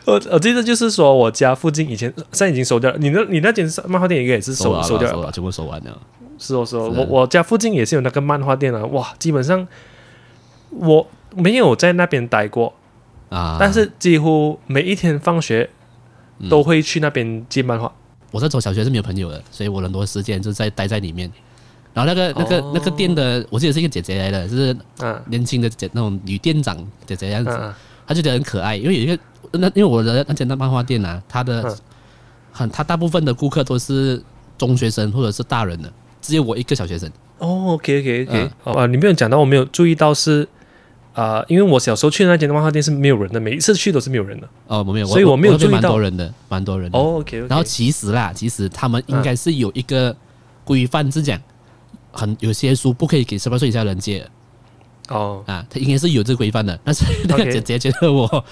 我我记得就是说我家附近以前现在已经收掉了，你那你那间漫画店应该也是收了收掉了？全部收完了。是哦是哦，是我我家附近也是有那个漫画店啊，哇，基本上我没有在那边待过，啊！但是几乎每一天放学都会去那边借漫画。我在走小学是没有朋友的，所以我很多时间就在待在里面。然后那个那个、哦那个店的，我记得是一个姐姐来的，就是嗯年轻的姐那种女店长姐姐样子，她就觉得很可爱，因为有一个那因为我的那间那漫画店啊，她的嗯很她大部分的顾客都是中学生或者是大人的，只有我一个小学生。哦，OK OK OK，嗯啊，你没有讲到，我没有注意到是啊、因为我小时候去的那间漫画店是没有人的，每一次去都是没有人的。哦，我没有，所以我没有注意到蛮多人的，蛮多人的。哦，OK 然后其实啦，其实他们应该是有一个规范，是讲很有些书不可以给十八岁以下人借哦，啊，他应该是有这个规范的。但是那个姐姐觉得我，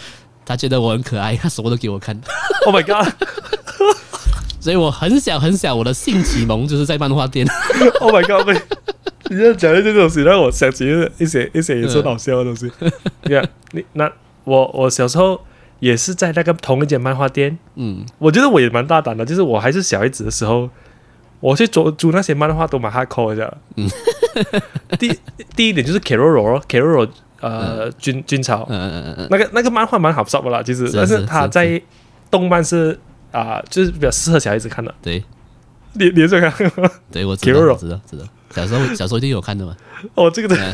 她觉得我很可爱，她什么都给我看，Oh my god！Oh 所以我很小很小，我的性启蒙就是在漫画店。Oh my god！你这样讲的这个东西让我想起一些一些也是很好笑的东西。你看，你那我我小时候也是在那个同一间漫画店，嗯，我觉得我也蛮大胆的，就是我还是小孩子的时候，我去租租那些漫画都蛮 hardcore 的。嗯，第第一点就是 Keroro Keroro 呃军军曹，嗯嗯嗯嗯那个那个漫画蛮好笑的啦，其实，是但是是是它在动漫是啊、就是比较适合小孩子看的。对你你也在看？对，我知道知道知道。小时候小时候一定有看的嘛。哦，这个的，啊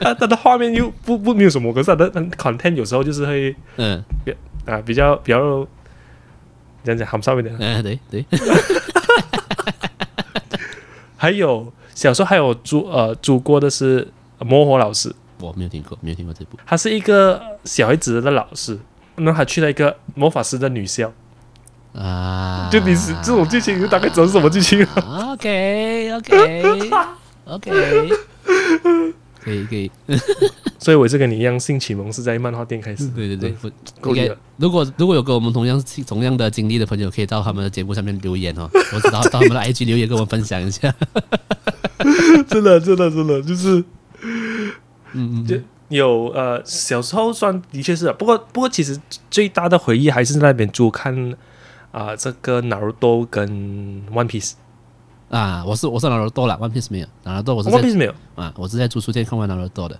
它它的画面又不不没有什么，可是它的 content 有时候就是会嗯比啊比较比较这样讲，好上一点。嗯，对对，还有小时候还有主呃主过的是魔火老师，我没有听过，没有听过这部。他是一个小孩子的老师，那还去了一个魔法师的女校，啊，就你是这种剧情，你大概知道是什么剧情了。OK OK OK，可以可以，所以我也是跟你一样，性启蒙是在漫画店开始。对对对，够力了。如果如果有跟我们同样同样的经历的朋友，可以到他们的节目上面留言哦，我知道到他们的 IG 留言跟我们分享一下。真的真的真的就是嗯嗯就有呃小时候算的确是啊，不过不过其实最大的回忆还是那边租看啊、这个 Naruto 跟 One Piece。啊，我是我是拿罗多了，One Piece 没有，拿罗多我是 One Piece 没有。啊，我是在租书店看完拿罗多的。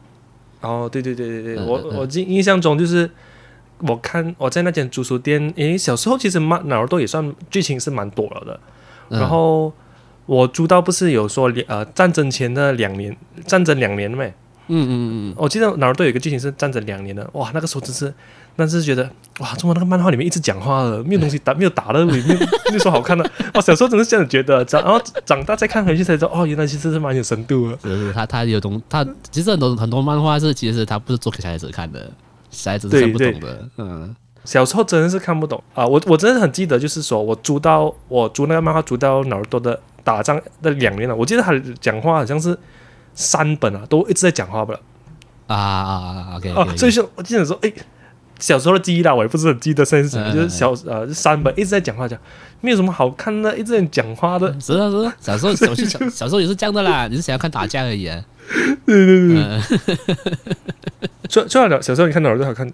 哦，对对对对对，我我印印象中就是我看我在那间租书店，诶，小时候其实蛮哪儿都也算剧情是蛮多了的。嗯然后我租到不是有说两呃战争前的两年，战争两年没？嗯嗯嗯我记得哪儿都有一个剧情是站着两年的，哇，那个时候真是，那是觉得哇，中国那个漫画里面一直讲话的，没有东西打，没有打的，没有没有说好看的。我小时候真的是这样觉得，长然后长大再看回去才知道，哦，原来其实是蛮有深度的。嗯，是是，他他有东，他其实很多很多漫画是其实他不是做给小孩子看的，小孩子是看不懂的。嗯小时候真的是看不懂啊！我我真的很记得，就是说我租到我租那个漫画租到哪儿多的打仗的两年了，我记得他讲话好像是三本啊，都一直在讲话不了啊啊啊！OK，啊，所以说我经常说，哎，小时候的记忆啦，我也不是很记得现在是什么，嗯就是小呃三本一直在讲话讲，没有什么好看的，一直在讲话的，是啊是啊，小时候小小 小时候也是这样的啦，你是想要看打架而已啊。对对对。嗯，说说了，小时候你看哪儿最好看？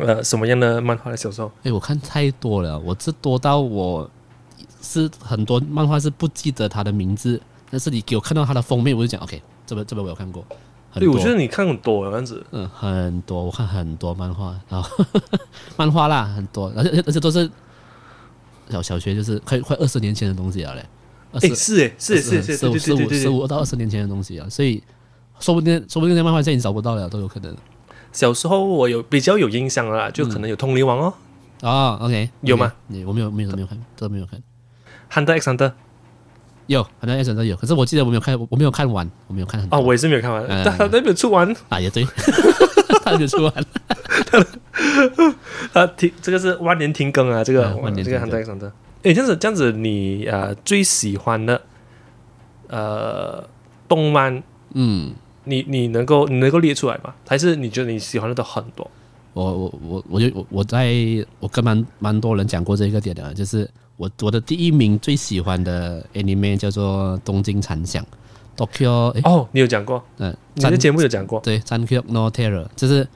呃，什么样的漫画呢？小时候哎，我看太多了，我这多到我是很多漫画是不记得它的名字，但是你给我看到它的封面，我就讲 OK，这本这本我有看过，很对，我觉得你看很多这样子，嗯，很多，我看很多漫画，然后 漫画啦，很多，而且而且都是小小学就是快快二十年前的东西了嘞，二哎，十是哎，是是是，十十五十。五到二十年前的东西啊，所以说不定说不定那漫画现在已经找不到了，都有可能。小时候我有比较有印象的啦，就可能有通灵王哦哦，OK，有吗？你我没有没有没有看，都没有看。，Hunter x Hunter 有，很多 S 都有，可是我记得我没有看，我没有看完，我没有看很多。哦，我也是没有看完，嗯但他那边出完，啊也对，他就出完了。他停这个是万年停更啊，这个嗯万年这个停 Hunter 更 x Hunter。哎，这样子这样子，你呃最喜欢的呃动漫嗯，你你能够你能够列出来吗？还是你觉得你喜欢的都很多？我我我我就我我在我跟蛮蛮多人讲过这个点的，就是我我的第一名最喜欢的 anime 叫做《东京残响》，Tokyo 诶哦，你有讲过，嗯，你的节目有讲过。对 y No Terror，就是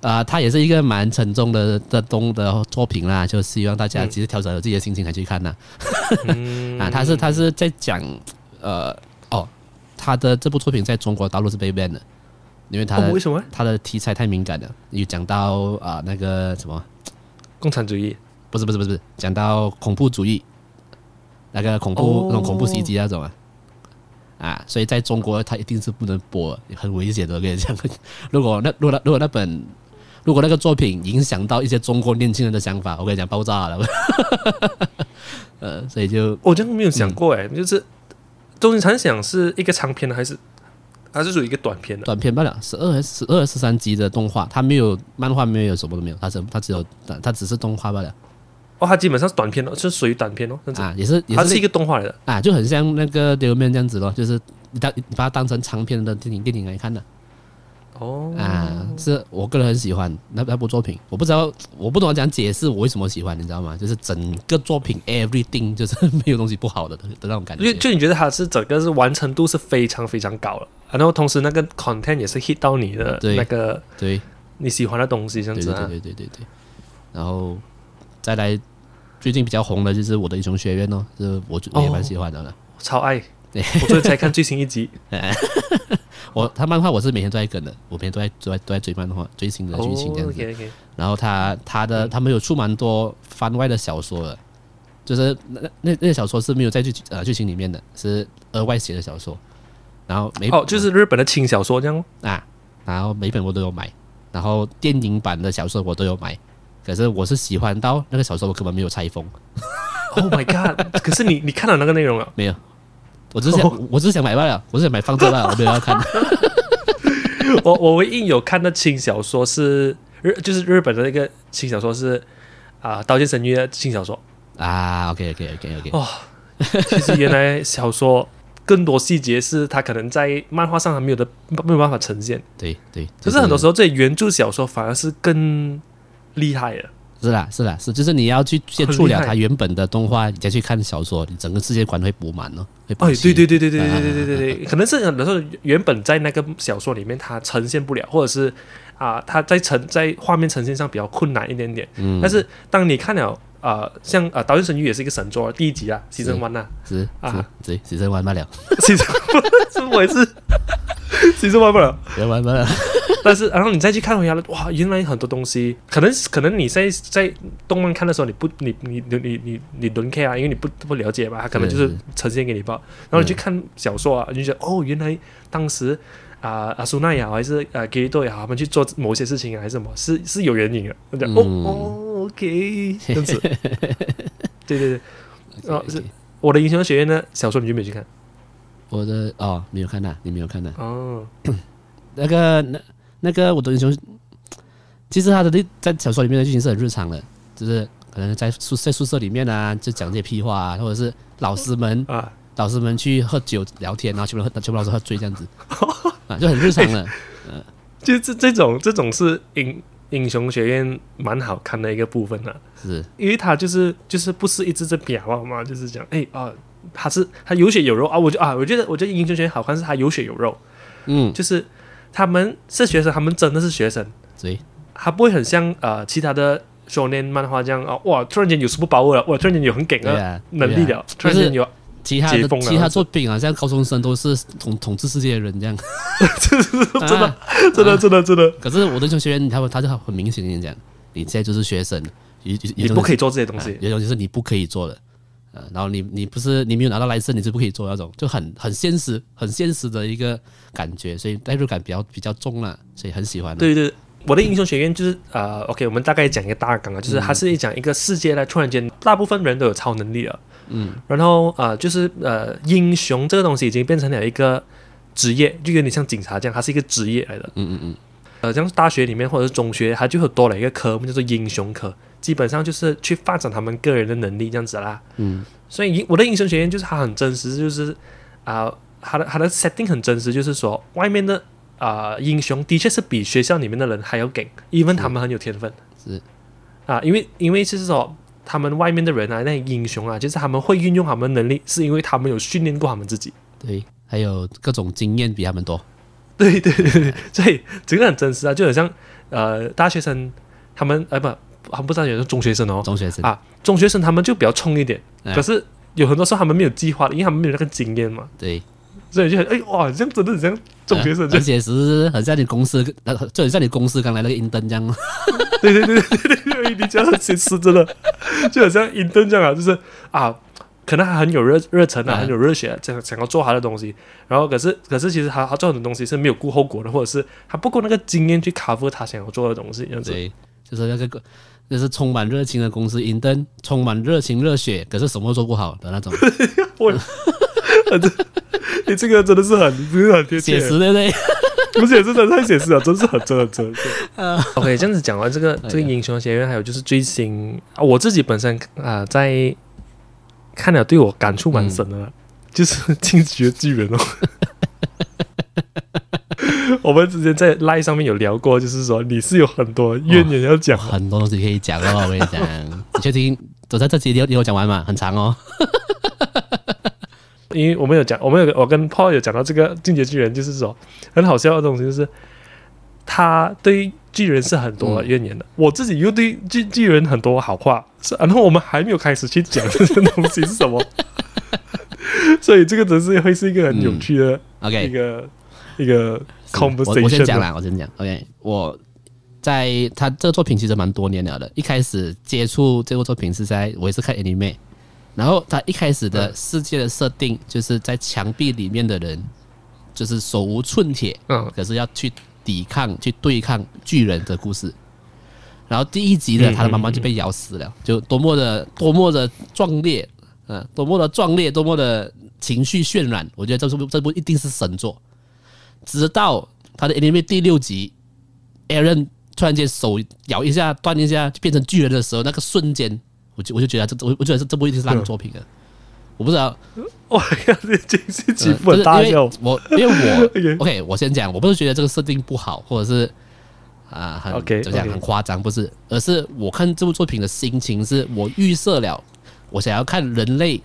啊、它也是一个蛮沉重的的东的作品啦，就希望大家嗯其实调整好自己的心情才去看呐。嗯啊，他是他是在讲呃哦，他的这部作品在中国大陆是被 ban 的，因为他的、哦，为什么？他的题材太敏感了，有讲到啊、那个什么，共产主义不是不是不是不是，讲到恐怖主义，那个恐怖、哦那种恐怖袭击那种啊。啊，所以在中国它一定是不能播，很危险的。我跟你讲，如果那如果那如果那本如果那个作品影响到一些中国年轻人的想法，我跟你讲爆炸了。呃，所以就我真的没有想过哎，就是《东京残响》是一个长篇的，还是还是属于一个短篇的？短片罢了，十二十二十三集的动画，它没有漫画，没有什么都没有，它只它只有它只是动画罢了哦，它基本上是短片哦，是属于短片哦，这样子。啊，也是也是它是一个动画来的。啊，就很像那个《丢面》这样子咯，就是你当你把它当成长篇的电影电影来看的哦，啊，是我个人很喜欢那那部作品，我不知道我不懂讲解释我为什么喜欢，你知道吗？就是整个作品 everything 就是没有东西不好的的那种感觉，就就你觉得它是整个是完成度是非常非常高了，然后同时那个 content 也是 hit 到你的对那个对你喜欢的东西，这样对对对子啊。对对对对，然后再来最近比较红的就是我的英雄学院哦，就是我我也蛮喜欢的了。超爱，对我昨天才看最新一集。我他漫画我是每天都在跟的，我每天都在都在都在追漫画最新的剧情这样子。然后他他的他们有出蛮多番外的小说的，就是那那那小说是没有在剧呃剧情里面的，是额外写的小说。然后每哦，就是日本的轻小说这样。啊，然后每本我都有买，然后电影版的小说我都有买。可是我是喜欢到那个小说我根本没有拆封，Oh my god！可是你 你看到那个内容了？没有，我只是想、哦我只是想买罢了，我只是想买放着罢了，我没有要看。我我唯一有看的轻小说是日，就是日本的那个轻小说是啊，刀剑神域》的轻小说。啊，OK OK OK OK，哦，其实原来小说更多细节是它可能在漫画上还没有的没有办法呈现，对对，可是很多时候候这原著小说反而是更厉害了。是啦是啦是，就是你要去接触了它原本的动画，你再去看小说，你整个世界观会补满哦，哎，对对对对对对对对对对，可能是很多时候原本在那个小说里面它呈现不了，或者是啊，它在呈在画面呈现上比较困难一点点。嗯，但是当你看了啊，像啊《导演神域》也是一一个神作，第一集啊，西真湾呐，是是啊对，只剩玩不了，西真是我也是西真湾不了。也玩不了，但是然后你再去看回来了，哇，原来很多东西，可能可能你在在动漫看的时候，你不你你你你你你轮 K 啊，因为你不不了解嘛，他可能就是呈现给你吧，然后你去看小说啊，你就觉得哦，原来当时啊阿苏奈也好，还是呃给多也好，他们去做某些事情啊，还是什么，是是有原因的。我讲、嗯。哦哦，OK，这样子，对对对，哦我的英雄学院呢，小说你就没有去看我的哦，没有看呐，你没有看呐，哦，那个那那个我的英雄，其实他的那在小说里面的剧情是很日常的，就是可能在宿在宿舍里面啊，就讲这些屁话啊，或者是老师们啊，老师们去喝酒聊天，然后全部喝全部老师喝醉这样子，啊，就很日常的。就这这种这种是英英雄学院蛮好看的一个部分啊。是因为他就是就是不是一直在表啊嘛，就是讲哎啊，他是他有血有肉。啊，我就啊，我觉得我觉得英雄学院好看是他有血有肉，嗯，就是他们是学生，他们真的是学生，对，他不会很像呃其他的少年漫画这样啊，哇，突然间有 super power 了，哇，突然间有很梗的能力了，突然间有，其他的其他作品啊，像高中生都是统统治世界的人这样，真的啊真的真的真的，可是我的英雄学院，他们他就很明显跟你讲，你现在就是学生，有有有你不可以做这些东啊西，有些东西是你不可以做的，呃，然后你你不是你没有拿到来生，你是不可以做那种，就很很现实、很现实的一个感觉，所以代入感比较比较重了，所以很喜欢。，对对。我的英雄学院就是呃，OK，我们大概讲一个大纲啊，就是它是一讲一个世界呢，突然间大部分人都有超能力了，嗯，然后呃，就是呃，英雄这个东西已经变成了一个职业，就有点像警察这样，它是一个职业来的。嗯嗯嗯，呃，像大学里面或者是中学，它就会多了一个科目叫做英雄科，基本上就是去发展他们个人的能力这样子啦。嗯，所以英我的英雄学院就是它很真实，就是啊、它的它的 setting 很真实，就是说外面的啊、英雄的确是比学校里面的人还要给，even 他们很有天分。是啊，因为因为就是说他们外面的人啊，那些英雄啊，就是他们会运用他们能力，是因为他们有训练过他们自己。对，还有各种经验比他们多。对对对对，所以这个很真实啊，就好像呃大学生他们呃不，他们不是大学生，中学生哦中学生啊，中学生他们就比较冲一点，哎可是有很多时候他们没有计划的，因为他们没有那个经验嘛，对，所以就很哎哇，这样真的很像中学生这样，呃 而且是很像你公司，呃就很像你公司刚来那个英登这样。对对对对对对，你讲的其实真的就好像英登这样啊，就是啊。可能他很有热热忱啊，嗯很有热血、啊，想想要做他的东西，然后可是可是其实他他做很多东西是没有顾后果的，或者是他不够那个经验去 cover 他想要做的东西，这样子。对，就是那个就是充满热情的公司，银灯充满热情热血，可是什么都做不好的那种，我，你这个真的是很，真的很贴切写，实对不对？而且真的太写实了，真是很真很真的。OK，这样子讲完这个这个英雄学院，还有就是最新啊，我自己本身啊、在看了对我感触蛮深的啦，就是《进击的巨人》哦。我们之前在 Line 上面有聊过，就是说你是有很多怨言要讲。的，很多东西可以讲哦，我跟你讲，你确定？走在这集你有你有讲完吗？很长哦。因为我们有讲，我们有我跟 Paul 有讲到这个进阶巨人，就是说很好笑的东西，就是他对巨人是很多怨言的，我自己又对巨巨人很多好话，是然后我们还没有开始去讲这些东西是什么，所以这个只是会是一个很有趣的一 OK，一个、一个是我我先讲啦，我先讲。OK，我在他这个作品其实蛮多年了的。一开始接触这部作品是在我也是看 anime，然后他一开始的世界的设定就是在墙壁里面的人就是手无寸铁，嗯可是要去抵抗、去对抗巨人的故事。然后第一集呢，嗯他的妈妈就被咬死了，就多么的多么的壮烈，嗯、多么的壮烈，多么的情绪渲染。我觉得这部这部一定是神作。直到他的 anime 第六集，Aaron 突然间手咬一下断一下，就变成巨人的时候，那个瞬间，我就我就觉得这我我觉得这这部一定是烂作品了。我不知道，哇，这真是起呃伏很大就是因哟为。我因为我 OK 我先讲，我不是觉得这个设定不好，或者是啊、很 OK，怎么讲很夸张，不是，而是我看这部作品的心情是我预设了，我想要看人类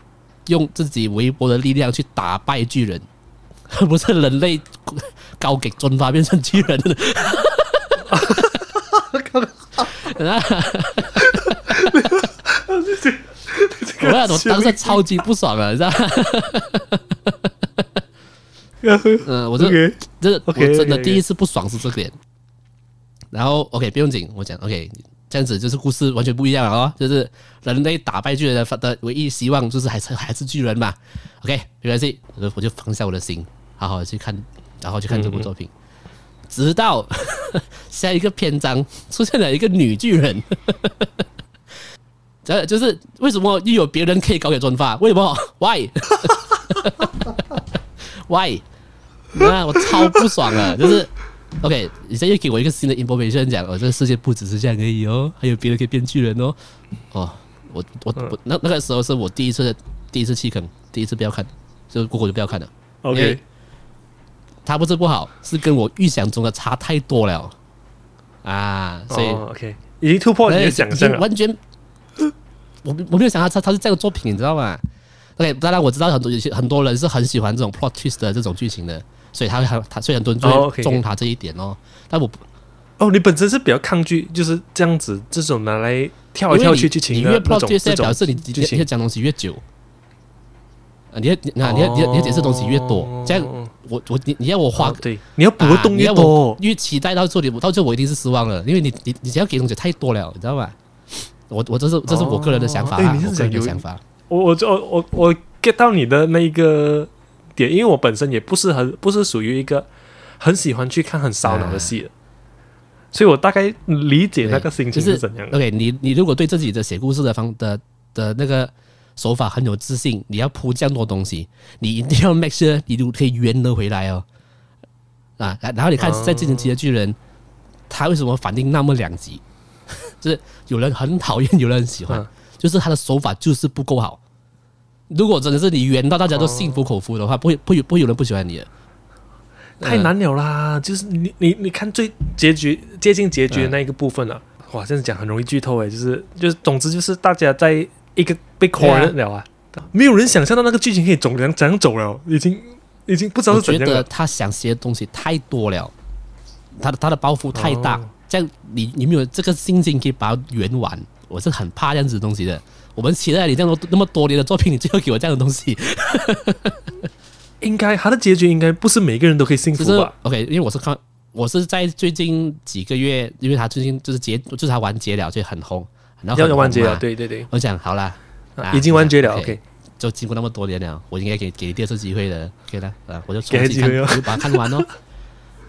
用自己微薄的力量去打败巨人，而 不是人类高给尊发变成巨人。啊 我要我当时超级不爽啊，你知道吗？嗯，我就这个我真的第一次不爽是这点。然后 OK 不用紧，我讲 OK 这样子就是故事完全不一样了哦，就是人类打败巨人的的唯一希望就是还是还是巨人嘛。OK 没关系，我就放下我的心，好好的去看，然后去看这部作品，直到 下一个篇章出现了一个女巨人。这就是为什么又有别人可以搞给专发？为什么？Why？Why？那我超不爽啊，就是 OK，你现在又给我一个新的 information，讲哦，这个世界不只是这样而已哦，还有别人可以变巨人哦。哦，我我我那那个时候是我第一次第一次弃坑，第一次不要看，就过过就不要看了。OK，为它不是不好，是跟我预想中的差太多了啊，所以哦 OK，已经突破你的想象了。完全，我我没有想到他他是这样的作品，你知道吗？OK，当然我知道很多有些很多人是很喜欢这种 plot twist 的这种剧情的，所以他会他他所以很多人就哦会，OK，OK 中他这一点哦。但我不哦，你本身是比较抗拒就是这样子这种拿来跳来跳去剧情你越 plot 种 twist 表示你你剧情你讲东西越久。啊，你要你那你要你要你要解释东西越多，这样哦我我你你要我花哦对，你要补的动啊你要越多我，越期待到这里，我到最后我一定是失望了，因为你你你只要给东西太多了，你知道吧？我我这是这是我个人的想法哦啊，我个哎你是讲有人的想法。我我就我我 get 到你的那一个点，因为我本身也不是很不是属于一个很喜欢去看很烧脑的戏的，所以我大概理解那个心情就是是怎样的。OK，你你如果对自己的写故事的方的的那个手法很有自信，你要铺这样多东西，你一定要 make sure 你都可以圆得回来哦。啊，然后你看哦在《进行期的巨人》，他为什么反应那么两极？就是有人很讨厌，有人很喜欢，嗯就是他的手法就是不够好。如果真的是你圆到大家都心服口服的话，不会不会不会有人不喜欢你的。太难了啦！就是你你你看最结局接近结局的那一个部分了、哇，这样讲很容易剧透诶，就是就是总之就是大家在一个被 corner 了啊，没有人想象到那个剧情可以怎样怎样走了，已经已经不知道是怎样觉得。他想写的东西太多了，他的他的包袱太大，哦这样你你没有这个心情可以把它圆完，我是很怕这样子的东西的。我们期待你这样多那么多年的作品，你最后给我这样的东西，应该他的结局应该不是每个人都可以幸就是福吧？OK。因为我是看我是在最近几个月，因为他最近就是结就是他完结了，所以很红，然后要完结了，对对对，我想好了，已经完结了。OK 就经过那么多年了，我应该给给你第二次机会的，OK 了，啊，我就给重新我就把它看完哦。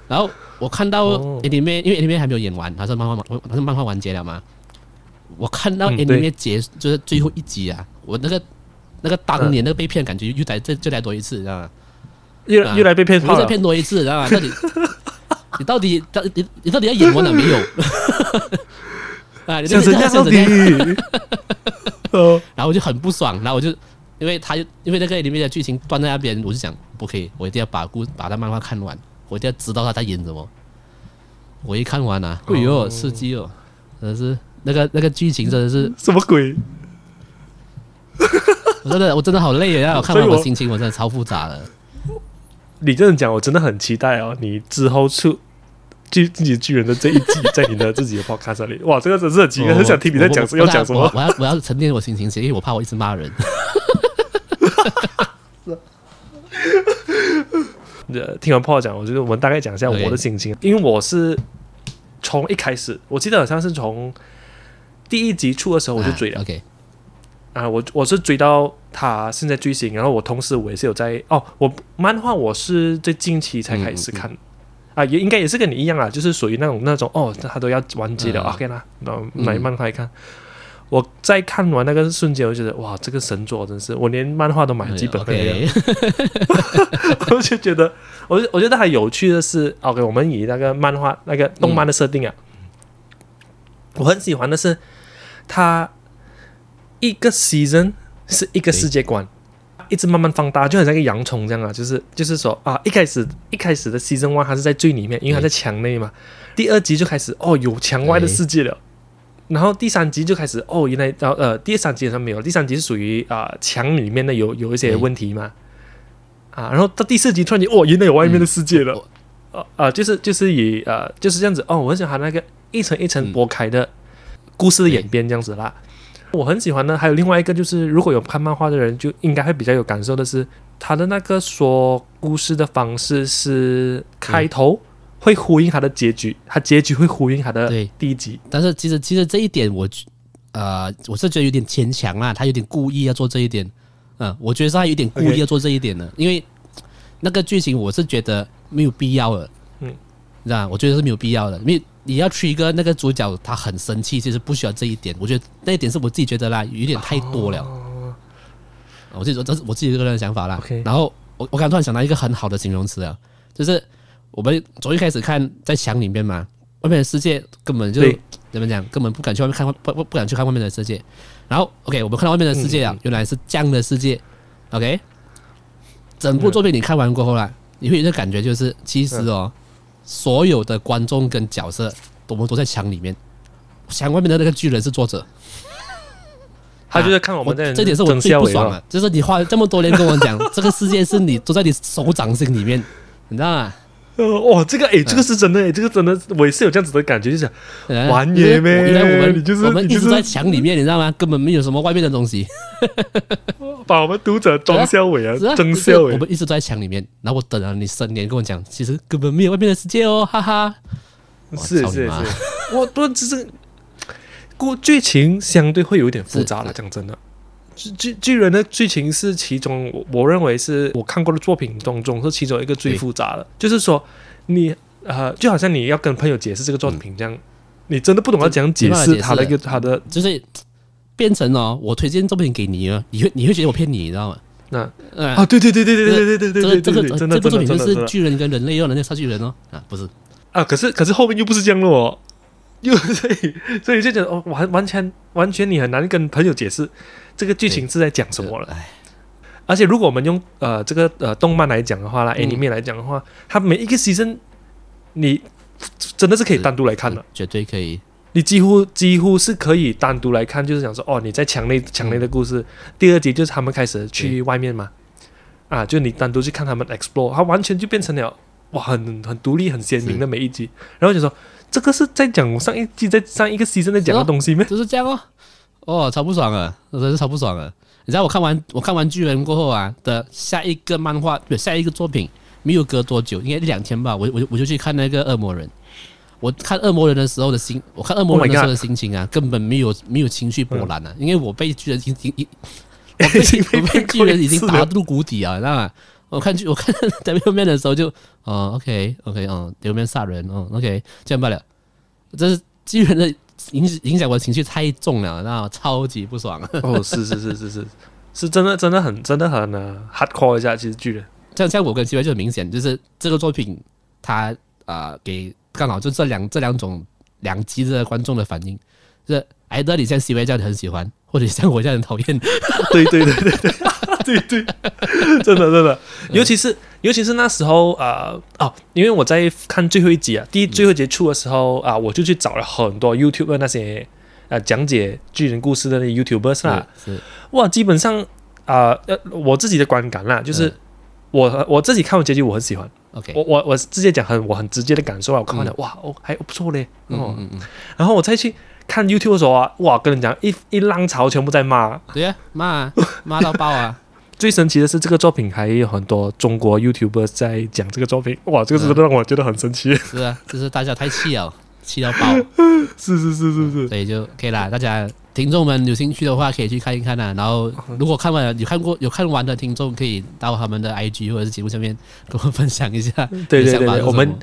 然后我看到哦 anime，、因为 anime 还没有演完，它是漫画完，它是漫画完结了嘛。我看到嗯 anime 对结、就是最后一集啊，我那个那个当年那个被骗感觉又来再再来多一次，你知道吗？啊越越来被骗又再。骗多一次，你知道吗？到底 你到底到你你到底要演完了没有？啊，你想怎样到想怎样底？哦，然后我就很不爽，然后我就因为他就因为那个里面的剧情断在那边，我就想不可以，我一定要把故把他漫画看完，我一定要知道他在演什么。我一看完啊，哎呦，刺激哦，真的是那个那个剧情真的是，什么鬼？我真的我真的好累啊！我看完我心情我真的超复杂的。你这样讲，我真的很期待哦。你之后出巨自己巨人的这一季，在你的自己的 podcast 里，哇，这个真是很奇怪，很想听你在讲我要讲什么。我我要我要沉淀我心情先，因为我怕我一直骂人。呃，听完 Paul 讲，我觉得我们大概讲一下我的心情，因为我是从一开始，我记得好像是从第一集出的时候我就追了啊 OK，啊，我我是追到他现在最新，然后我同时我也是有在哦，我漫画我是最近期才开始看。啊，也应该也是跟你一样啊，就是属于那种那种哦，他都要完结了、嗯。O k 啦，然后买漫画来看。我在看完那个瞬间，我就觉得哇，这个神作真是，我连漫画都买了几本回来了。OK，我就觉得，我就我觉得还有趣的是，OK，我们以那个漫画那个动漫的设定啊，我很喜欢的是，它一个 season 是一个世界观，一直慢慢放大，就很像一个洋葱这样啊，就是就是说啊，一开始一开始的 season one 它是在最里面，因为它在墙内嘛，第二集就开始哦有墙外的世界了。然后第三集就开始哦，原来然后呃第三集好像没有，第三集是属于啊、墙里面的有有一些问题嘛，啊，然后到第四集突然间哦，原来有外面的世界了，嗯。啊啊，就是就是以呃就是这样子。哦，我很喜欢它那个一层一层嗯。剥开的故事的演变这样子啦。我很喜欢的还有另外一个就是，如果有看漫画的人，就应该会比较有感受的是，他的那个说故事的方式是开头会呼应他的结局，他结局会呼应他的对。第一集。但是其实其实这一点我呃我是觉得有点牵强啊，他有点故意要做这一点，嗯，我觉得是他有点故意要做这一点的。因为那个剧情我是觉得没有必要了，嗯。知道我觉得是没有必要的，因为你要 trigger 那个主角他很生气，其实不需要这一点，我觉得那一点是我自己觉得啦，有一点太多了。我自己说这是我自己个人的想法啦。然后我我刚突然想到一个很好的形容词啊，就是我们从一开始看在墙里面嘛，外面的世界根本就怎么讲，根本不敢去外面看，不不不敢去看外面的世界。然后 OK，我们看到外面的世界啊，嗯嗯原来是这样的世界。OK，整部作品你看完过后啦，你会有一个感觉，就是其实哦，所有的观众跟角色，我们都在墙里面，墙外面的那个巨人是作者。他就是看我们在这点是我最不爽的，就是你花了这么多年跟我讲，这个世界是你都在你手掌心里面，你知道吗？呃，哇，这个诶，这个是真的诶，这个真的，我也是有这样子的感觉，就是呃玩野咩原来我们你就是我们一直在墙里面，你知道吗？根本没有什么外面的东西，把我们读者装笑尾啊是啊，，争就是笑尾。我们一直在墙里面，然后我等了你三年跟我讲，其实根本没有外面的世界哦，哈哈。是是是，我不只是故剧情相对会有一点复杂了，讲真的。巨巨巨人的剧情是其中，我我认为是我看过的作品当中是其中一个最复杂的。就是说，你呃，就好像你要跟朋友解释这个作品这样，你真的不懂要怎样解释释他的一个他的就是变成哦，我推荐作品给你了，你会你会觉得我骗你，你知道吗？那呃啊，对对对对对对对对对这个这个这部作品就是巨人跟人类又，人类杀巨人哦，啊，不是，啊，可是可是后面又不是这样了哦，又所以所以就觉得哦，完完全完全你很难跟朋友解释这个剧情是在讲什么了。哎，而且如果我们用呃这个呃动漫来讲的话啦嗯，anime 来讲的话，它每一个 season 你真的是可以单独来看的，绝对可以。你几乎几乎是可以单独来看，就是讲说哦，你在墙内墙内的故事，第二集就是他们开始去外面嘛，啊，就你单独去看他们 explore，它完全就变成了哇，很很独立、很鲜明的每一集，然后就说这个是在讲上一季在上一个 season 在讲的东西吗？就是这样哦，哦，超不爽啊，真是超不爽啊！你知道我看完我看完巨人过后啊的下一个漫画，对下一个作品，没有隔多久，应该一两天吧，我我就我就去看那个恶魔人。我看恶魔人的时候的心，我看恶魔人的时候的心情啊根本没有没有情绪波澜啊，因为我被巨人已经已 我被巨人已经打入谷底啊，你知道吗？我看剧我看 W 面的时候就哦 OK OK 哦 W 面杀人哦 OK 这样罢了，这是巨人的影影响我的情绪太重了，那超级不爽。哦，是是是是是，是 真的真的很真的很呃 hardcore 一下，其实巨人，像像我跟 CV 就很明显，就是这个作品它啊、呃给刚好就这两这两种两极的观众的反应，就是挨得你像 CV 这样很喜欢，或者像我这样很讨厌。对对对对对对对，真的真的，尤其是尤其是那时候呃哦，因为我在看最后一集啊，第一最后一集出的时候啊、我就去找了很多 YouTube 的那些呃讲解巨人故事的那 YouTubers 啦，哇，基本上啊呃我自己的观感啦，就是我我自己看完结局我很喜欢，OK，我我我直接讲很我很直接的感受啊，我看完了、哇哦还不错嘞，嗯嗯嗯，然后我再去看 YouTube 的时候啊，哇，跟你讲一一浪潮全部在骂。对呀、骂骂到爆啊！最神奇的是，这个作品还有很多中国 YouTuber 在讲这个作品，哇，这个真的让我觉得很神奇。是啊，就是大家太气了，气到爆，是是是是是，所以就可以啦。大家听众们有兴趣的话，可以去看一看啊。然后如果看完了有看过有看完的听众，可以到他们的 IG 或者是节目下面跟我分享一下。对对对我们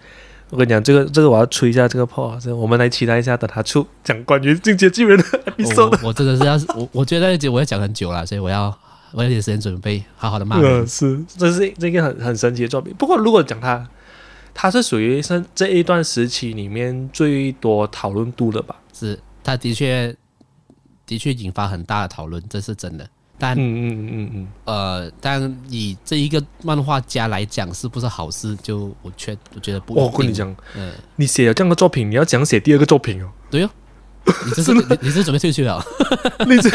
我跟你讲，这个这个我要吹一下这个炮啊，这个我们来期待一下，等他出讲关于进阶巨人的 episode 我我真的是要我我觉得那集我要讲很久了，所以我要我有点时间准备，好好的骂人嗯，。是，这是这个很很神奇的作品。不过，如果讲他，他是属于是这一段时期里面最多讨论度的吧？是，他的确的确引发很大的讨论，这是真的。但、嗯嗯嗯嗯嗯，呃，但以这一个漫画家来讲，是不是好事？就我确我觉得不。我跟你，讲，嗯，你写了这样的作品，你要讲写第二个作品哦。对哦，你这是你你是准备退休了？你这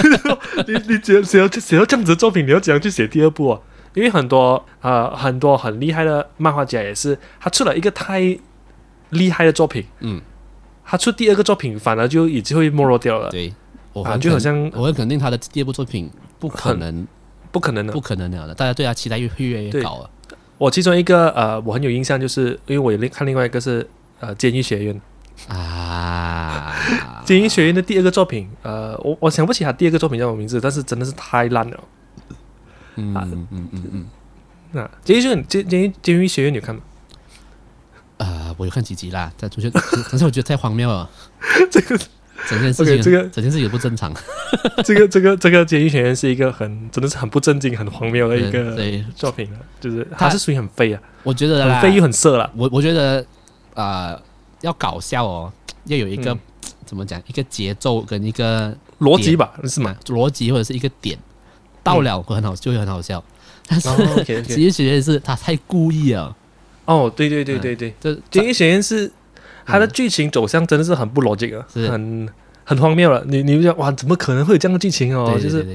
你你写写到写到这样子的作品，你要怎样去写第二部啊？因为很多呃很多很厉害的漫画家也是，他出了一个太厉害的作品，嗯，他出第二个作品反而就已经会没落掉了，对，我啊，很肯就好像我很肯定他的第二部作品不可能不可能的不。可能了的，大家对他期待越越来越高了。我其中一个呃，我很有印象，就是因为我有另看另外一个是呃《监狱学院》，啊，《监狱学院》的第二个作品，呃，我我想不起他第二个作品叫什么名字，但是真的是太烂了。嗯嗯嗯嗯嗯，那《监狱学院》监监狱监狱学院你有看吗？啊，我有看几集啦，但我觉得，可是我觉得太荒谬了，这个整件事情，这个整件事情不正常。这个这个这个《监狱学院》是一个很真的是很不正经、很荒谬的一个对，作品了，就是它它是属于很废啊，我觉得很废又很色了。我我觉得啊，要搞笑哦，要有一个、嗯怎么讲，一个节奏跟一个逻辑吧，是吗？逻辑或者是一个点到了会很好，就会很好笑。但是职业 学院是他太故意了，哦，对对对对对，这《监狱学院》是他的剧情走向真的是很不逻辑啊，是很很荒谬了。你你就讲哇，怎么可能会有这样的剧情哦？对对对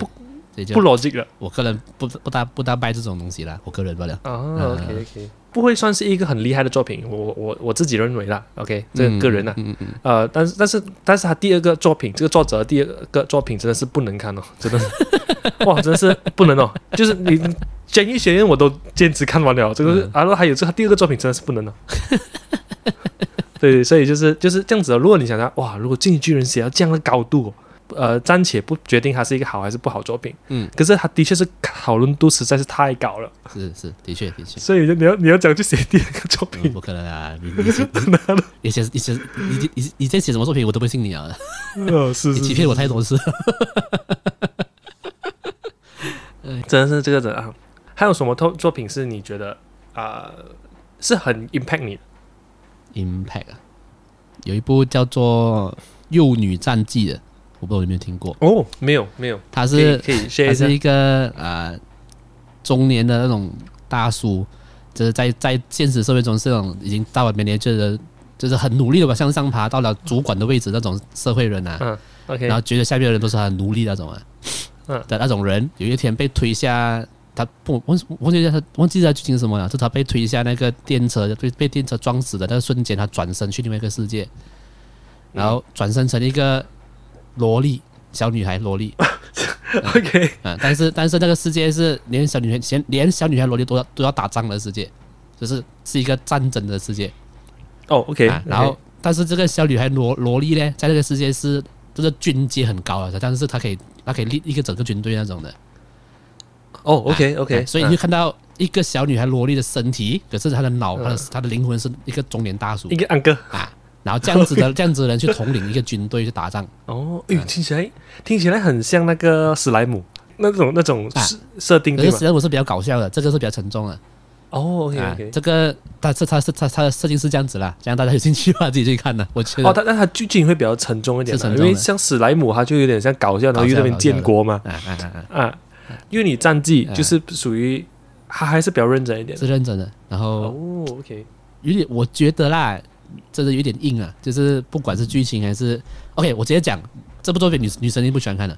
对就是不不逻辑了我个人不不大不大拜这种东西啦，我个人罢了。啊。OK OK，不会算是一个很厉害的作品，我我我我自己认为啦。OK，这个个人呢，嗯嗯嗯，呃，但是但是但是他第二个作品，这个作者第二个作品真的是不能看哦，真的是，哇，真的是不能哦。就是你《监狱学院》我都坚持看完了，这个是嗯然后还有这个第二个作品真的是不能哦。对，所以就是就是这样子、哦。如果你想想，哇，如果《进击巨人》写到这样的高度、哦，呃，暂且不决定它是一个好还是不好作品，嗯，可是它的确是讨论度实在是太高了，是是，的确的确，所以你要你要讲去写第二个作嗯品，不可能啊！你你写你写你写你你你在写什么作品，我都不信你啊！哦，是是你欺骗我太多次。真的是这个人啊。还有什么作作品是你觉得啊、是很 impact 你的？Impact 啊，有一部叫做《幼女战记》的，我不知道有没有听过。哦，没有没有，他是可以 share 一下。它是一个呃中年的那种大叔，就是在在现实社会中是那种已经到了年龄，就是就是很努力的往向上爬，到了主管的位置那种社会人啊，嗯，OK，然后觉得下面的人都是他的奴隶那种啊，嗯。的那种人，有一天被推下。他不忘忘记他忘记他剧情是什么了，就他被推下那个电车，被被电车撞死的那个瞬间，他转身去另外一个世界，然后转身成一个萝莉小女孩萝莉，OK，啊，但是但是那个世界是连小女孩连连小女孩萝莉都要都要打仗的世界，就是是一个战争的世界哦，OK，啊。然后，但是这个小女孩萝萝莉呢，在这个世界是就是军阶很高的，但是她可以她可以立一个整个军队那种的。哦，OK，OK，啊所以你就看到一个小女孩萝莉的身体，可是她的脑她的她的灵魂是一个中年大叔一个安哥，啊。然后这样子的 这样子的人去统领一个军队去打仗，哦，诶，听起来听起来很像那个史莱姆那种那种啊设设定可是实？际上我是比较搞笑的，这个是比较沉重的。哦，OK 这个但是他是他他的设定是这样子啦，这样大家有兴趣的话自己去看呢。我觉得哦，他但它剧情会比较沉重一点，因为像史莱姆，他就有点像搞笑，然后又在那边建国嘛，啊啊啊啊，啊，因为你战绩啊就是属于他还是比较认真一点。是认真的。然后哦，OK，有点，我觉得啦，真的有点硬啊，就是不管是剧情还是 OK，我直接讲这部作品女女生一定不喜欢看的，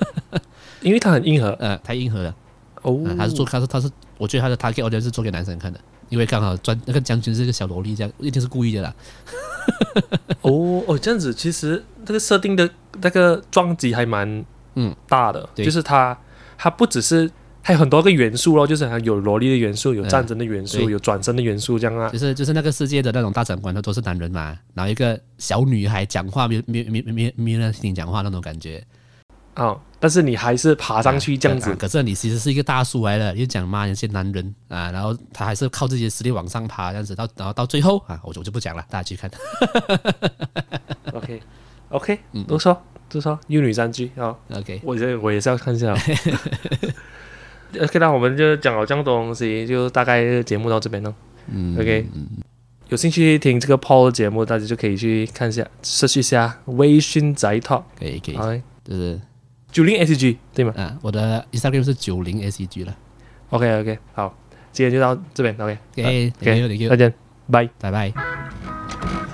因为它很硬核。呃，太硬核了。哦。啊，他是做，他是他是，我觉得他的 target audience 是做给男生看的，因为刚好专那个将军是一个小萝莉，这样一定是故意的啦。哦哦，这样子其实这个设定的那个撞击还蛮嗯。大的，对。就是他他不只是还有很多个元素咯，就是还有萝莉的元素，有嗯战争的元素，对有转身的元素，这样啊。就是就是那个世界的那种大长官，他都是男人嘛，然后一个小女孩讲话没有没有没有没有没有人听讲话那种感觉，哦、但是你还是爬上去这样子啊，可是你其实是一个大叔来了，又讲骂那些男人啊，然后他还是靠自己的实力往上爬，这样子到然后到最后啊，我就我就不讲了，大家去看。OK OK，嗯都说都说，幼女三剧啊，OK，我觉得我也是要看一下。OK，那我们就讲好这样多东西，就大概节目到这边了。嗯 OK，有兴趣听这个 Paul 的节目，大家就可以去看一下，设一下微醺宅 Talk，可以可以，好，就是九零 SG 对吗啊，我的 Instagram 是九零 SEG 了。？OK OK，好，今天就到这边，OK，OK，OK，thank you，再见，拜。拜拜。走